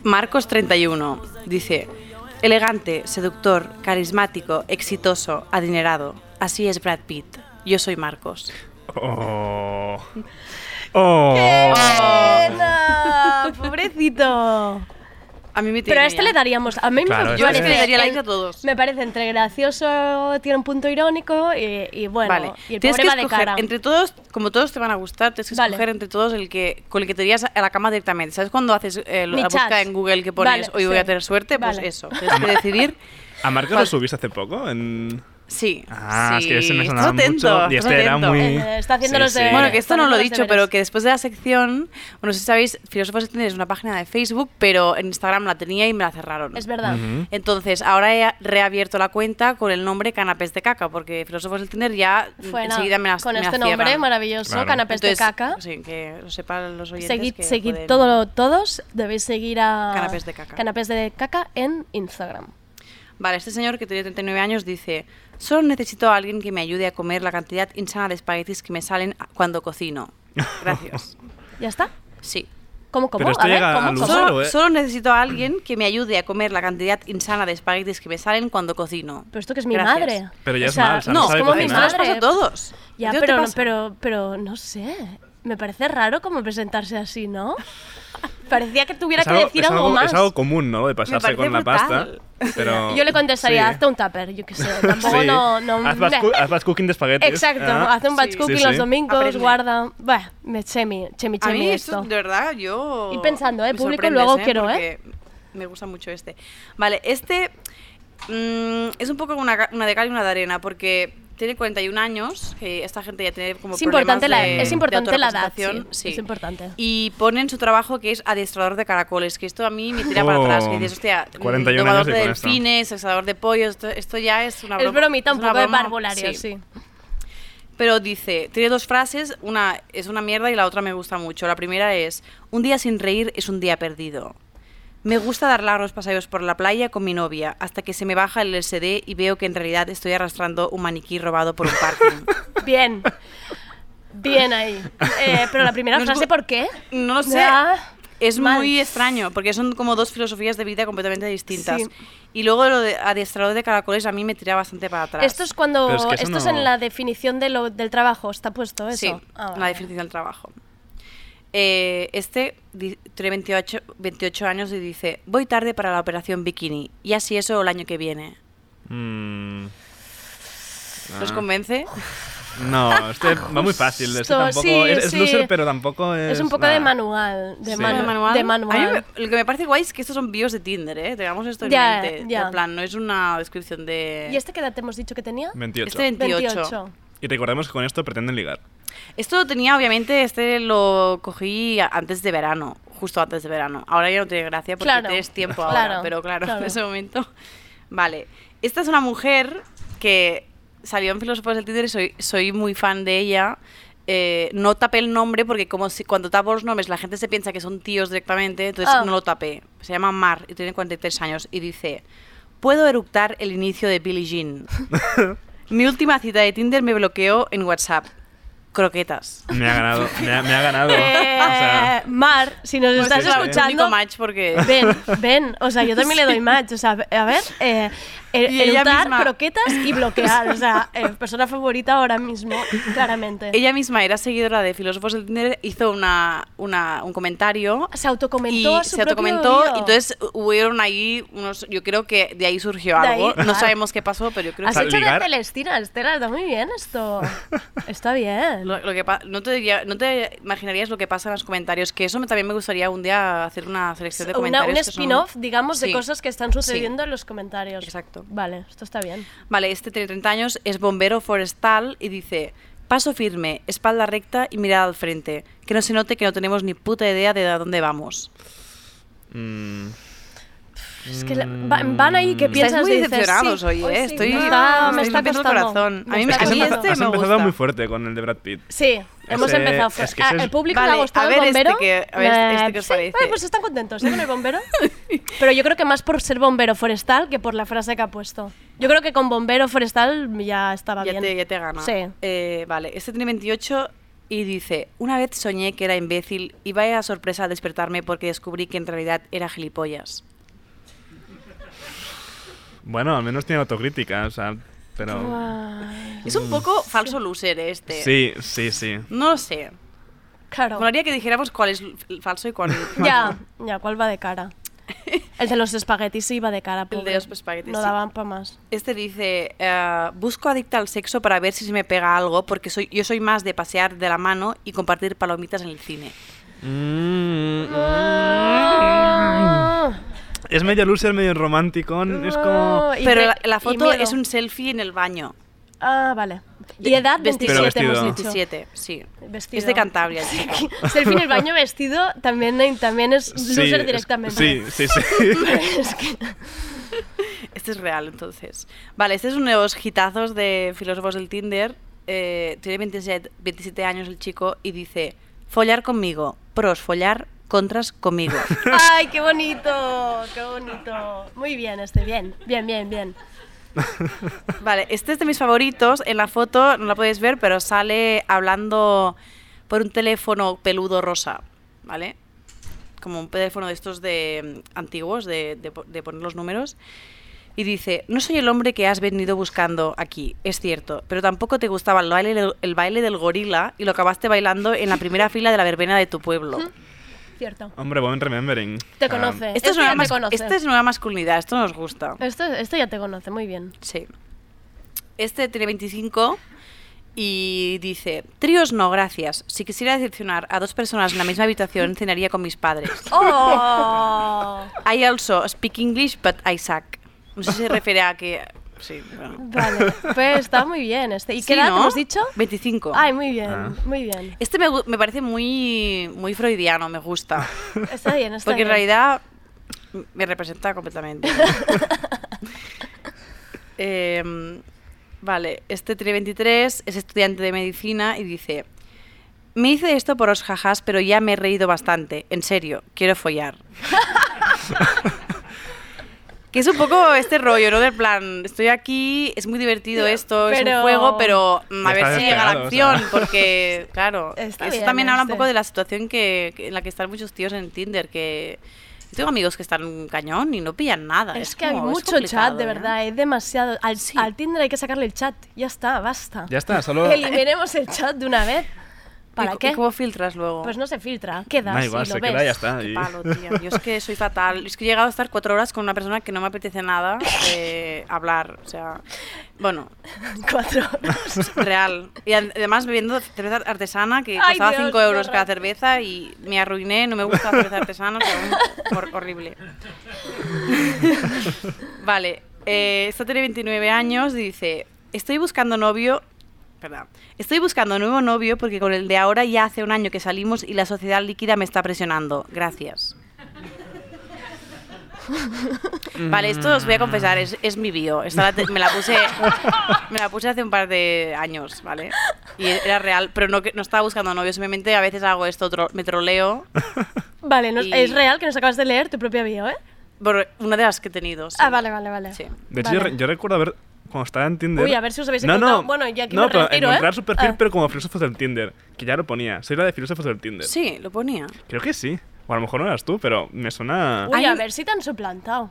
Marcos 31 dice elegante, seductor, carismático, exitoso, adinerado. Así es Brad Pitt. Yo soy Marcos. Oh. Oh. ¡Pena! ¡Pobrecito! A mí me Pero a este le daríamos. A mí Claro, me, Yo a este parece- le daría likes a todos. Me parece entre gracioso, tiene un punto irónico y, y bueno. vale. Y el tienes pobre que va de escoger cara. entre todos, como todos te van a gustar, tienes que Vale. escoger entre todos el que con el que te irías a la cama directamente. ¿Sabes cuando haces eh, Mi la búsqueda chat. en Google que pones Vale, hoy voy sí. a tener suerte? Pues Vale. eso. Tienes que decidir. ¿A Marcos lo subiste hace poco? En... Sí. Ah, es que ese me sonaba atento, mucho. Y este era atento. muy. Eh, está haciendo Sí, los deberes. Bueno, que esto no lo he dicho, deberes. pero que después de la sección, bueno, si sabéis, Filósofos Tinder es una página de Facebook, pero en Instagram la tenía y me la cerraron. Es verdad. Entonces, ahora he reabierto la cuenta con el nombre Canapés de Caca, porque Filósofos del Tinder ya Fue nada, enseguida me las con me este nombre cierran. maravilloso, Claro. canapés de caca. Sí, que lo sepan los oyentes. Seguid, que seguid pueden- todo, todos, debéis seguir a Canapés de caca. Canapés de caca en Instagram. Vale, este señor que tiene 39 años dice: Solo necesito a alguien que me ayude a comer la cantidad insana de espaguetis que me salen cuando cocino. Gracias. ¿Ya está? Sí. ¿Cómo, cómo? Pero esto a ver, llega ¿cómo, al cómo? usuario. Solo, ¿eh? solo necesito a alguien que me ayude a comer la cantidad insana de espaguetis que me salen cuando cocino. Pero esto que es mi Gracias. madre. Pero ya O es sea, mal, o sea, no, no es sabe como mi Esto cocinar. nos pasa a madre. todos. Ya, ¿A ti no te pero, pasa? pero, pero no sé. Me parece raro como presentarse así, ¿no? Parecía que tuviera Es que algo, decir algo, algo- más. es algo común, ¿no? De pasarse con la pasta. brutal. Pero... Yo le contestaría, Sí. hazte un tupper, yo qué sé. Tampoco Sí. no, no. Haz batch, haz batch cooking de espaguetis. Exacto, Ah. hace un batch Sí. cooking Sí, los domingos, Aprende. guarda. Bah, me chemi, chemi, A chemi mí esto. de verdad, yo... Ir pensando, ¿eh? me Público, luego quiero, Porque Me gusta mucho este. Vale, este mm, es un poco una, una de cal y una de arena, porque tiene 41 años, que esta gente ya tiene como Es importante, la, de- es importante de la edad, sí, sí. es importante. Y pone en su trabajo que es adiestrador de caracoles, que esto a mí me tira para Oh, atrás. Que dices, hostia, mm, 41 domador años de delfines, exador de pollos, esto, esto ya es una Es broma. bromita, un es poco de broma, parvulario, sí. Pero dice, tiene dos frases, una es una mierda y la otra me gusta mucho. La primera es, un día sin reír es un día perdido. Me gusta dar largos paseos por la playa con mi novia hasta que se me baja el LSD y veo que en realidad estoy arrastrando un maniquí robado por un parking. Bien. Bien ahí. Eh, pero la primera No frase, ¿por qué? No lo sé. Ya, Es mal. muy extraño porque son como dos filosofías de vida completamente distintas. Sí. Y luego lo de adiestrador de caracoles a mí me tira bastante para atrás. Esto es cuando. Es que esto es en la definición de lo, del trabajo, ¿está puesto eso? Sí, Ah, la definición del trabajo. Eh, este tiene 28, 28 años y dice, voy tarde para la operación bikini, y así eso el año que viene. Mm. ¿Nos Ah. convence? No, este va muy fácil. Este Esto, tampoco sí, es, es sí. loser, pero tampoco es. Es un poco nada. de manual. De, Sí. manu- ¿De manual? de manual. me- lo que me parece guay es que estos son bios de Tinder, ¿eh? Tengamos esto en Ya, mente. ya. En plan, no es una descripción de... ¿Y este qué edad te hemos dicho que tenía? 28. Este 28. Y recordemos que con esto pretenden ligar. Esto lo tenía, obviamente, este lo cogí antes de verano, justo antes de verano. Ahora ya no tiene gracia porque Claro, tienes tiempo ahora, claro, pero claro, claro. en ese momento. Vale, esta es una mujer que salió en Filósofos del Tinder y soy, soy muy fan de ella. Eh, no tapé el nombre porque como si cuando tapo los nombres la gente se piensa que son tíos directamente, entonces Ah. no lo tapé. Se llama Mar y tiene 43 años y dice, puedo eructar el inicio de Billie Jean. Mi última cita de Tinder me bloqueó en WhatsApp. Croquetas. Me ha ganado. Me ha, me ha ganado. Eh, O sea, Mar, si nos Pues estás escuchando, match porque... ven, ven. O sea, yo también le doy match. O sea, a ver, eh, er- Y ella eructar, misma- croquetas y bloquear. O sea, eh, persona favorita ahora mismo, claramente. Ella misma era seguidora de Filósofos del Tinder, hizo una, una- un comentario. Se autocomentó y a su se autocomentó. Y entonces hubieron ahí unos. Yo creo que de ahí surgió De algo. ahí, no claro. sabemos qué pasó, pero yo creo Has que. hecho de Celestina, Estela, está muy bien esto. Está bien. Lo, lo que no, te diría- no te imaginarías lo que pasa en los comentarios, que eso me, también me gustaría un día hacer una selección de Una- comentarios. un spin-off, digamos, de Sí. cosas que están sucediendo en los comentarios. Exacto. Vale, esto está bien. Vale, este tiene 30 años, es bombero forestal y dice: Paso firme, espalda recta y mirada al frente. Que no se note que no tenemos ni puta idea de a dónde vamos. mm, Es que la- va- van ahí que piensas muy decepcionados sí, hoy, ¿eh? sí, Estoy, me está, el corazón. A mí, Me este has me empezado gusta. muy fuerte con el de Brad Pitt. Sí, hemos empezado. es que Ah, El público Vale, le ha gustado el este bombero. que- a ver Eh, este que os sí, parece. bueno, pues están contentos ¿eh? con el bombero. Pero yo creo que más por ser bombero forestal que por la frase que ha puesto. Yo creo que con bombero forestal ya estaba Ya bien. te, ya te gana. Sí. Eh, vale, este tiene 28 y dice: Una vez soñé que era imbécil y vaya sorpresa al despertarme porque descubrí que en realidad era gilipollas. Bueno, al menos tiene autocrítica, o sea, pero. Es un poco falso loser este. Sí, sí, sí. No lo sé. Claro. Molaría que dijéramos cuál es el falso y cuál Ya, ya, ¿cuál va de cara? El de los espaguetis sí iba de cara. El pobre. de los espaguetis, No sí. daban para más. Este dice, eh, busco adicta al sexo para ver si se me pega algo, porque soy, yo soy más de pasear de la mano y compartir palomitas en el cine. Mm, Ah. Es medio loser, medio romántico. Es como. Pero la, foto es un selfie en el baño. Ah, vale. Y edad Vestido. 27 Pero hemos vestido. dicho. 27, sí. Vestido. Es de Cantabria. Selfie en el baño vestido también, también es Sí, loser es- directamente. Sí, sí, sí. Es que- Este es real, entonces. Vale, este es uno de los hitazos de filósofos del Tinder. Eh, tiene 27, 27 años el chico y dice, follar conmigo, pros, follar, contras, conmigo. Ay, qué bonito, qué bonito. Muy bien, este, bien, bien, bien, bien. Vale, este es de mis favoritos. En la foto no la podéis ver, pero sale hablando por un teléfono peludo rosa, ¿vale? Como un teléfono de estos de mm, antiguos, de, de po- de poner los números. Y dice, no soy el hombre que has venido buscando aquí, es cierto, pero tampoco te gustaba el baile, el baile del gorila y lo acabaste bailando en la primera fila de la verbena de tu pueblo. Cierto. Hombre, buen remembering. Te sea, conoce. Esto es, ya nueva te conoce. esta es nueva masculinidad, esto nos gusta. Esto, esto ya te conoce, muy bien. Sí. Este tiene 25 y dice, tríos no, gracias. Si quisiera decepcionar a dos personas en la misma habitación, cenaría con mis padres. ¡Oh! I also speak English, but I suck. No sé si se refiere a que... Sí, bueno. Vale, pues está muy bien este. ¿Y Sí, qué edad ¿no? hemos dicho? 25. Ay, muy bien, Ah. muy bien. Este me, me parece muy, muy freudiano, me gusta. Está bien, está Porque en realidad me representa completamente. Em, vale, este tiene 23, es estudiante de medicina y dice: Me hice esto por os jajas, pero ya me he reído bastante. En serio, quiero follar. que es un poco este rollo, ¿no? Del plan, estoy aquí, es muy divertido esto, es Pero- un juego, pero mm, a ver si llega la despegado, o acción, sea. porque, claro, Está eso bien, también habla un este. poco de la situación que, que- en la que están muchos tíos en Tinder, que yo tengo amigos que están cañón y no pillan nada. Es, Es, que hay como- es mucho chat, de ¿eh? verdad, hay demasiado. Al, al Tinder hay que sacarle el chat, ya está, basta. Ya está, solo. Eliminemos el chat de una vez. ¿Para ¿Y, qué? ¿Y cómo filtras luego? Pues no se filtra, queda Da igual, lo se ves. queda y ya está. Qué y- palo, tío. Yo es que soy fatal. Es que he llegado a estar cuatro horas con una persona que no me apetece nada eh, hablar. O sea, bueno, Cuatro. real. Y ad- además bebiendo cerveza artesana que Ay, costaba Dios, 5 qué euros cada cerveza y me arruiné. No me gusta la cerveza artesana, o sea, un- hor- horrible. vale, eh, esta tiene 29 años y dice: Estoy buscando novio. Perdón. Estoy buscando nuevo novio porque con el de ahora ya hace un año que salimos y la sociedad líquida me está presionando. Gracias. Vale, esto os voy a confesar, es, es mi bio. Esta la te- me, la puse, me la puse hace un par de años, ¿vale? Y era real, pero no, que- no estaba buscando novio, simplemente a veces hago esto, tro- me troleo. Vale, no- Y- es real que nos acabas de leer tu propia bio, ¿eh? Por una de las que he tenido. sí. Ah, vale, vale, vale. Sí. De hecho, yo, Vale. re- yo recuerdo haber. Cuando estaba en Tinder. Uy, a ver si os habéis no, encontrado- no, bueno, ya aquí no, me pero retiro, ¿eh? encontrar su perfil, Ah. pero como filósofos del Tinder. Que ya lo ponía. Soy la de filósofos del Tinder. Sí, lo ponía. Creo que sí. O a lo mejor no eras tú, pero me suena. Uy, a ver si te han suplantado.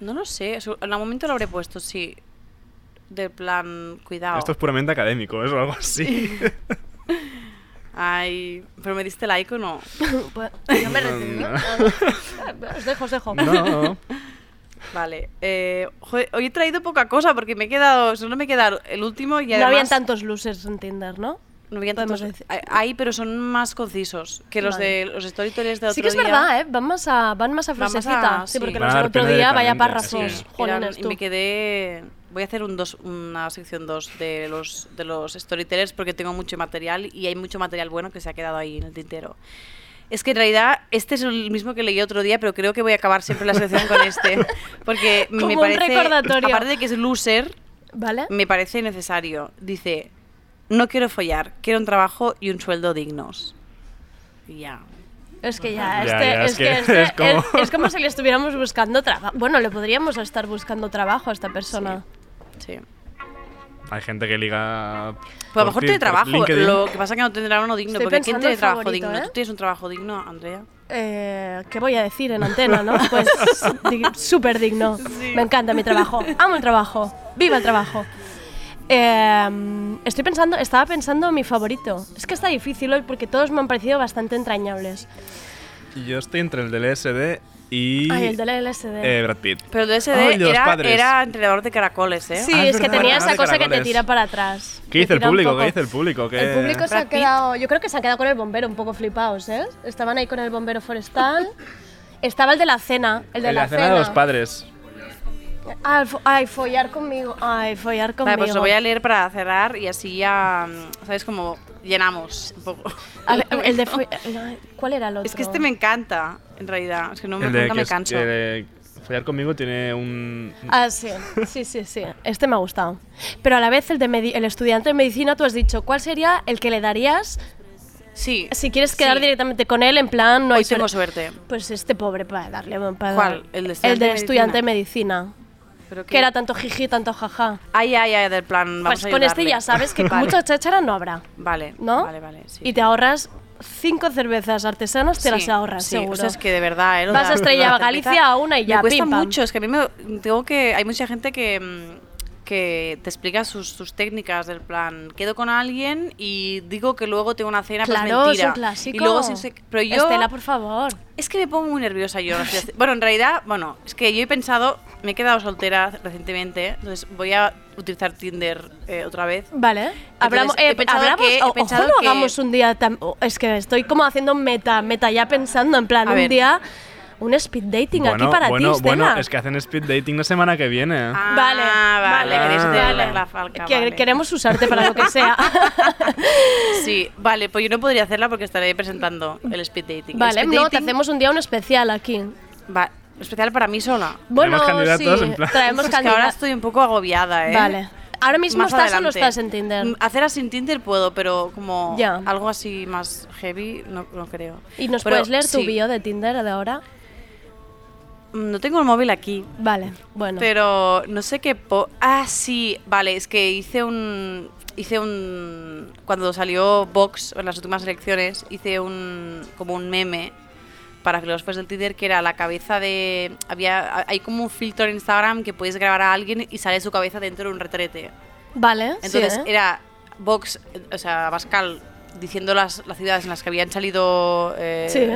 No lo sé, en algún momento lo habré puesto, sí. De plan, cuidado. Esto es puramente académico, es algo así. Ay, pero me diste like o no. Pues, no me retiro. No. Ah, Os dejo, os dejo. No. Vale, eh, joder, hoy he traído poca cosa porque me he quedado, solo me he quedado el último y no además... habían tantos losers en Tinder, ¿no? No habían tantos- decir. hay- pero son más concisos que los Vale. de los storytellers de otro Sí que es día. verdad, ¿eh? Van más a, van más a Van más frasecita. a- sí, sí. porque los del otro día, vaya párrafos. sí. Y me quedé... Voy a hacer un dos, una sección 2 de los, de los storytellers porque tengo mucho material y hay mucho material bueno que se ha quedado ahí en el tintero. Es que en realidad este es el mismo que leí otro día, pero creo que voy a acabar siempre la sección con este. Porque Como me un parece. recordatorio. Aparte de que es loser, ¿Vale? me parece necesario. Dice: No quiero follar, quiero un trabajo y un sueldo dignos. Y ya. Es que ya, este, ya, es, es que, que este es como- es, es como si le estuviéramos buscando trabajo. Bueno, le podríamos estar buscando trabajo a esta persona. Sí. Hay gente que liga. Pues a lo mejor ti- tiene trabajo, LinkedIn. lo que pasa es que no tendrá uno digno. Estoy porque ¿quién tiene trabajo favorito, digno? ¿eh? ¿Tú tienes un trabajo digno, Andrea? Eh, ¿Qué voy a decir en antena, no? Pues di- súper digno. Me encanta mi trabajo. Amo el trabajo. Viva el trabajo. Eh, estoy pensando, estaba pensando en mi favorito. Es que está difícil hoy porque todos me han parecido bastante entrañables. Yo estoy entre el del SD y. Ay, el del LSD. eh, Brad Pitt. Pero el de SD Ay, de era, padres. era entrenador de caracoles, ¿eh? Sí, Ah, es, es que tenía esa cosa que te tira para atrás. ¿Qué dice el público? ¿Qué dice el público? ¿Qué- El público se ha quedado, yo creo que se han quedado con el bombero un poco flipados, ¿eh? Estaban ahí con el bombero forestal. Estaba el de la cena, el de El la, la cena de los padres. Ay, follar conmigo. Ay, follar conmigo. Vale, pues lo voy a leer para cerrar y así ya, mm, ¿sabes? Como llenamos un poco. A ver, el de ¿Cuál era el otro? Es que este me encanta, en realidad. Es que no me, el de nunca que me es- canso. que follar conmigo tiene un. Ah, sí, sí, sí, sí. Este me ha gustado. Pero a la vez el de el estudiante de medicina, tú has dicho, ¿cuál sería el que le darías Sí. si quieres quedar Sí. directamente con él? En plan, no Hoy hay tengo suerte. suerte. Pues este pobre para darle. Para ¿Cuál? ¿El de El estudiante de de estudiante de medicina? Pero Que era tanto jiji, tanto jaja. Ay, ay, ay, del plan. Vamos Pues a con este ya sabes que Vale. mucha cháchara no habrá, Vale, ¿no? vale, vale. Sí. Y te ahorras cinco cervezas artesanas, te Sí, las ahorras, sí, seguro. o sea, es que de verdad, ¿eh? Vas a la- Estrella lo de la Galicia a una y ya, Me cuesta pim, mucho, es que a mí me tengo que hay mucha gente que mm, que te explica sus, sus técnicas del plan. Quedo con alguien y digo que luego tengo una cena, pues Claro, mentira. es un clásico. Y luego pero yo Estela, por favor. es que me pongo muy nerviosa yo. Bueno, en realidad, bueno, es que yo he pensado, me he quedado soltera recientemente, entonces voy a utilizar Tinder eh, otra vez. Vale. Hablamos, eh, hablamos que- he ojo, que- hagamos un día. o- es que estoy como haciendo meta, meta ya pensando, en plan, A un ver. día, un speed dating Bueno, aquí para bueno, ti, Estela. bueno, es que hacen speed dating la semana que viene. Ah, Vale, vale, vale, queréis Ah. la falca, Que- vale. Queremos usarte para lo que sea. Sí, vale, pues yo no podría hacerla porque estaré presentando el speed dating. Vale, speed no, te hacemos un día un especial aquí. va- especial para mí sola. Bueno, candidatos sí, en plan- traemos Es que ahora candidatos. estoy un poco agobiada, ¿eh? Vale. Ahora mismo Más estás o no estás en Tinder. Mm, Hacer así en Tinder puedo, pero como algo así más heavy, no, no creo. ¿Y nos Pero puedes leer tu sí. bio de Tinder de ahora? No tengo el móvil aquí, Vale, bueno. pero no sé qué... po- ah, sí, vale, es que hice un... Hice un... Cuando salió Vox en las últimas elecciones, hice un... como un meme para que los fans del Tinder que era la cabeza de... había Hay como un filtro en Instagram que puedes grabar a alguien y sale su cabeza dentro de un retrete. Vale, Entonces sí, ¿eh? era Vox, o sea, Pascal diciendo las, las ciudades en las que habían salido eh, Sí, ¿eh?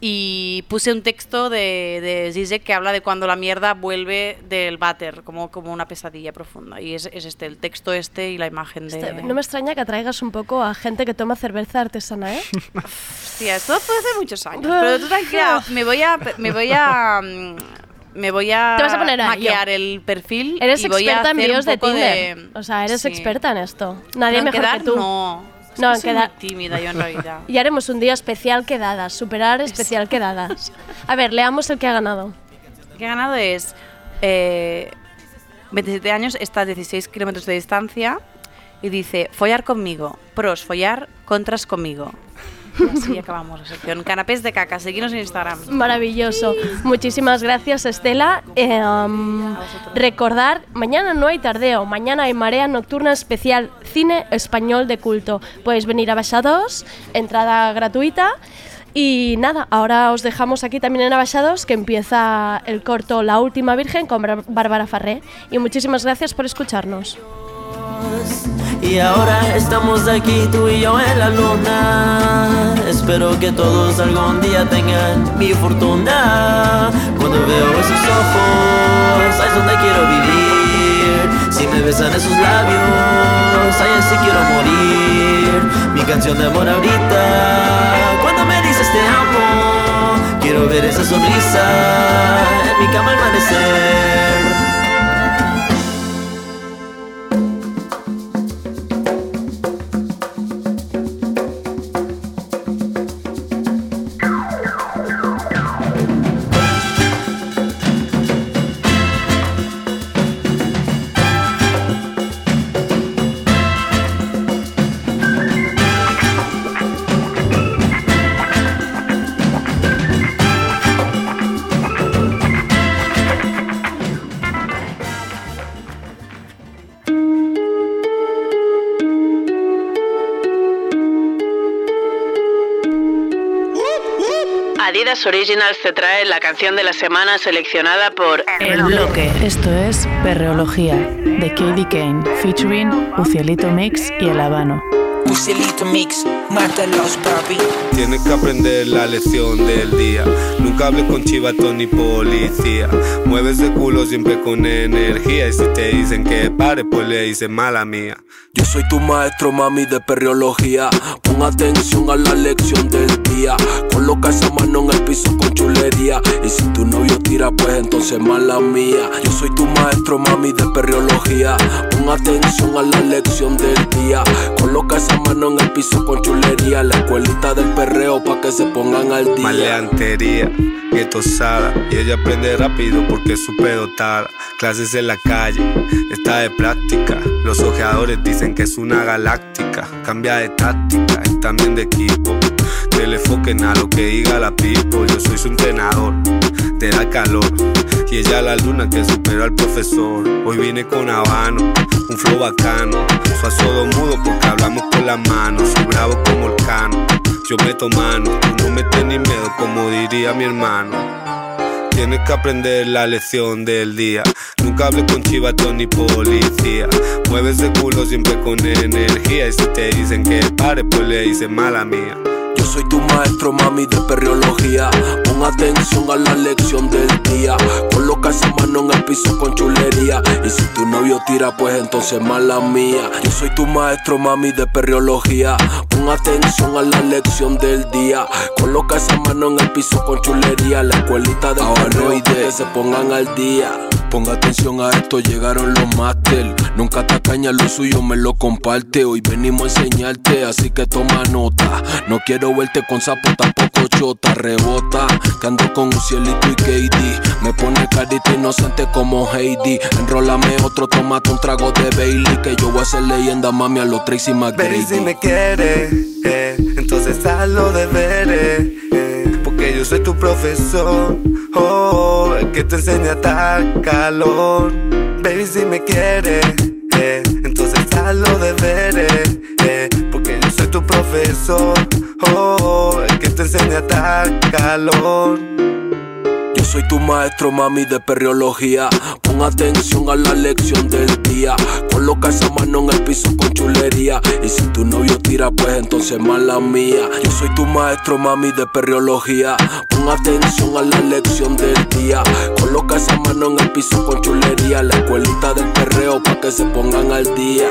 Y puse un texto de, de Zizek que habla de cuando la mierda vuelve del váter, como, como una pesadilla profunda. Y es, es este, el texto este y la imagen de... Este, no me extraña que atraigas un poco a gente que toma cerveza artesana, ¿eh? Hostia, esto fue hace muchos años. Pero tú tranquila, me voy a... Me voy a mm, me voy a, Te vas a poner a maquear ello. el perfil Eres y voy experta en hacer vídeos de Tinder. O sea, eres sí. experta en esto. Nadie en mejor quedar, que tú. no. Es No, soy quedar. muy tímida yo en realidad. Y haremos un día especial quedadas, superar especial quedadas. A ver, leamos el que ha ganado. El que ha ganado es eh, 27 años, está a 16 kilómetros de distancia y dice, follar conmigo, pros, follar, contras conmigo. Y así acabamos la sección. Canapés de caca, seguimos en Instagram. Maravilloso. Muchísimas gracias, Estela. Eh, um, recordar, mañana no hay tardeo, mañana hay marea nocturna especial cine español de culto. Podéis venir a Baixados, entrada gratuita. Y nada, ahora os dejamos aquí también en Abaixados, que empieza el corto La Última Virgen con Bar- Bárbara Farré. Y muchísimas gracias por escucharnos. Y ahora estamos aquí tú y yo en la luna. Espero que todos algún día tengan mi fortuna. Cuando veo esos ojos, ahí es donde quiero vivir. Si me besan esos labios, ahí así quiero morir. Mi canción de amor ahorita Cuando me dices te amo Quiero ver esa sonrisa en mi cama al amanecer Adidas Originals te trae la canción de la semana seleccionada por El bloque. Esto es Perreología de Katie Kane, featuring Ucielito Mix y El Habano. Ucielito Mix, mátalos, papi. Tienes que aprender la lección del día. Nunca hables con chivato ni policía. Mueves de culo siempre con energía. Y si te dicen que pare, pues le dices mala mía. Yo soy tu maestro, mami, de perreología. Pon atención a la lección del día. Coloca esa mano en el piso con chulería. Y si tu novio tira, pues entonces mala mía. Yo soy tu maestro, mami, de perreología. Pon atención a la lección del día. Coloca esa mano en el piso con chulería. La escuelita del perreo pa' que se pongan al día. Maleantería, tosada Y ella aprende rápido porque es súper dotada. Clases en la calle, está de práctica. Los ojeadores dicen que es una galáctica. Cambia de táctica y también de equipo. Que le enfoquen a lo que diga la pipo. Yo soy su entrenador, te da calor. Y ella la luna que superó al profesor. Hoy vine con habano, un flow bacano. Soy todo mudo porque hablamos con las manos. Soy bravo como el cano. Yo meto mano, no metes ni miedo como diría mi hermano. Tienes que aprender la lección del día. Nunca hables con chivato ni policía. Mueves de culo siempre con energía. Y si te dicen que pare, pues le dices mala mía. Yo soy tu maestro, mami, de perreología. Pon atención a la lección del día. Coloca esa mano en el piso con chulería. Y si tu novio tira, pues entonces mala mía. Yo soy tu maestro, mami, de perreología. Pon atención a la lección del día. Coloca esa mano en el piso con chulería. La escuelita de perreo que se pongan al día. Ponga atención a esto, llegaron los máster. Nunca te caña lo suyo, me lo comparte. Hoy venimos a enseñarte, así que toma nota. No quiero verte con sapo, tampoco chota. Rebota, que ando con un cielito y Katie. Me pone carita inocente como Heidi. Enrólame otro, tomate un trago de Bailey. Que yo voy a ser leyenda, mami, a los Tracy McGrady. si me quieres, eh, entonces hazlo de veres. eh, porque soy tu profesor, oh, el que te enseña a dar calor. Baby, si me quieres, eh, entonces hazlo de veres. eh, porque yo soy tu profesor, oh, el que te enseña a dar calor. Soy tu maestro, mami, de perreología. Pon atención a la lección del día. Coloca esa mano en el piso con chulería. Y si tu novio tira, pues entonces mala mía. Yo soy tu maestro, mami, de perreología. Pon atención a la lección del día. Coloca esa mano en el piso con chulería. La escuelita del perreo pa' que se pongan al día.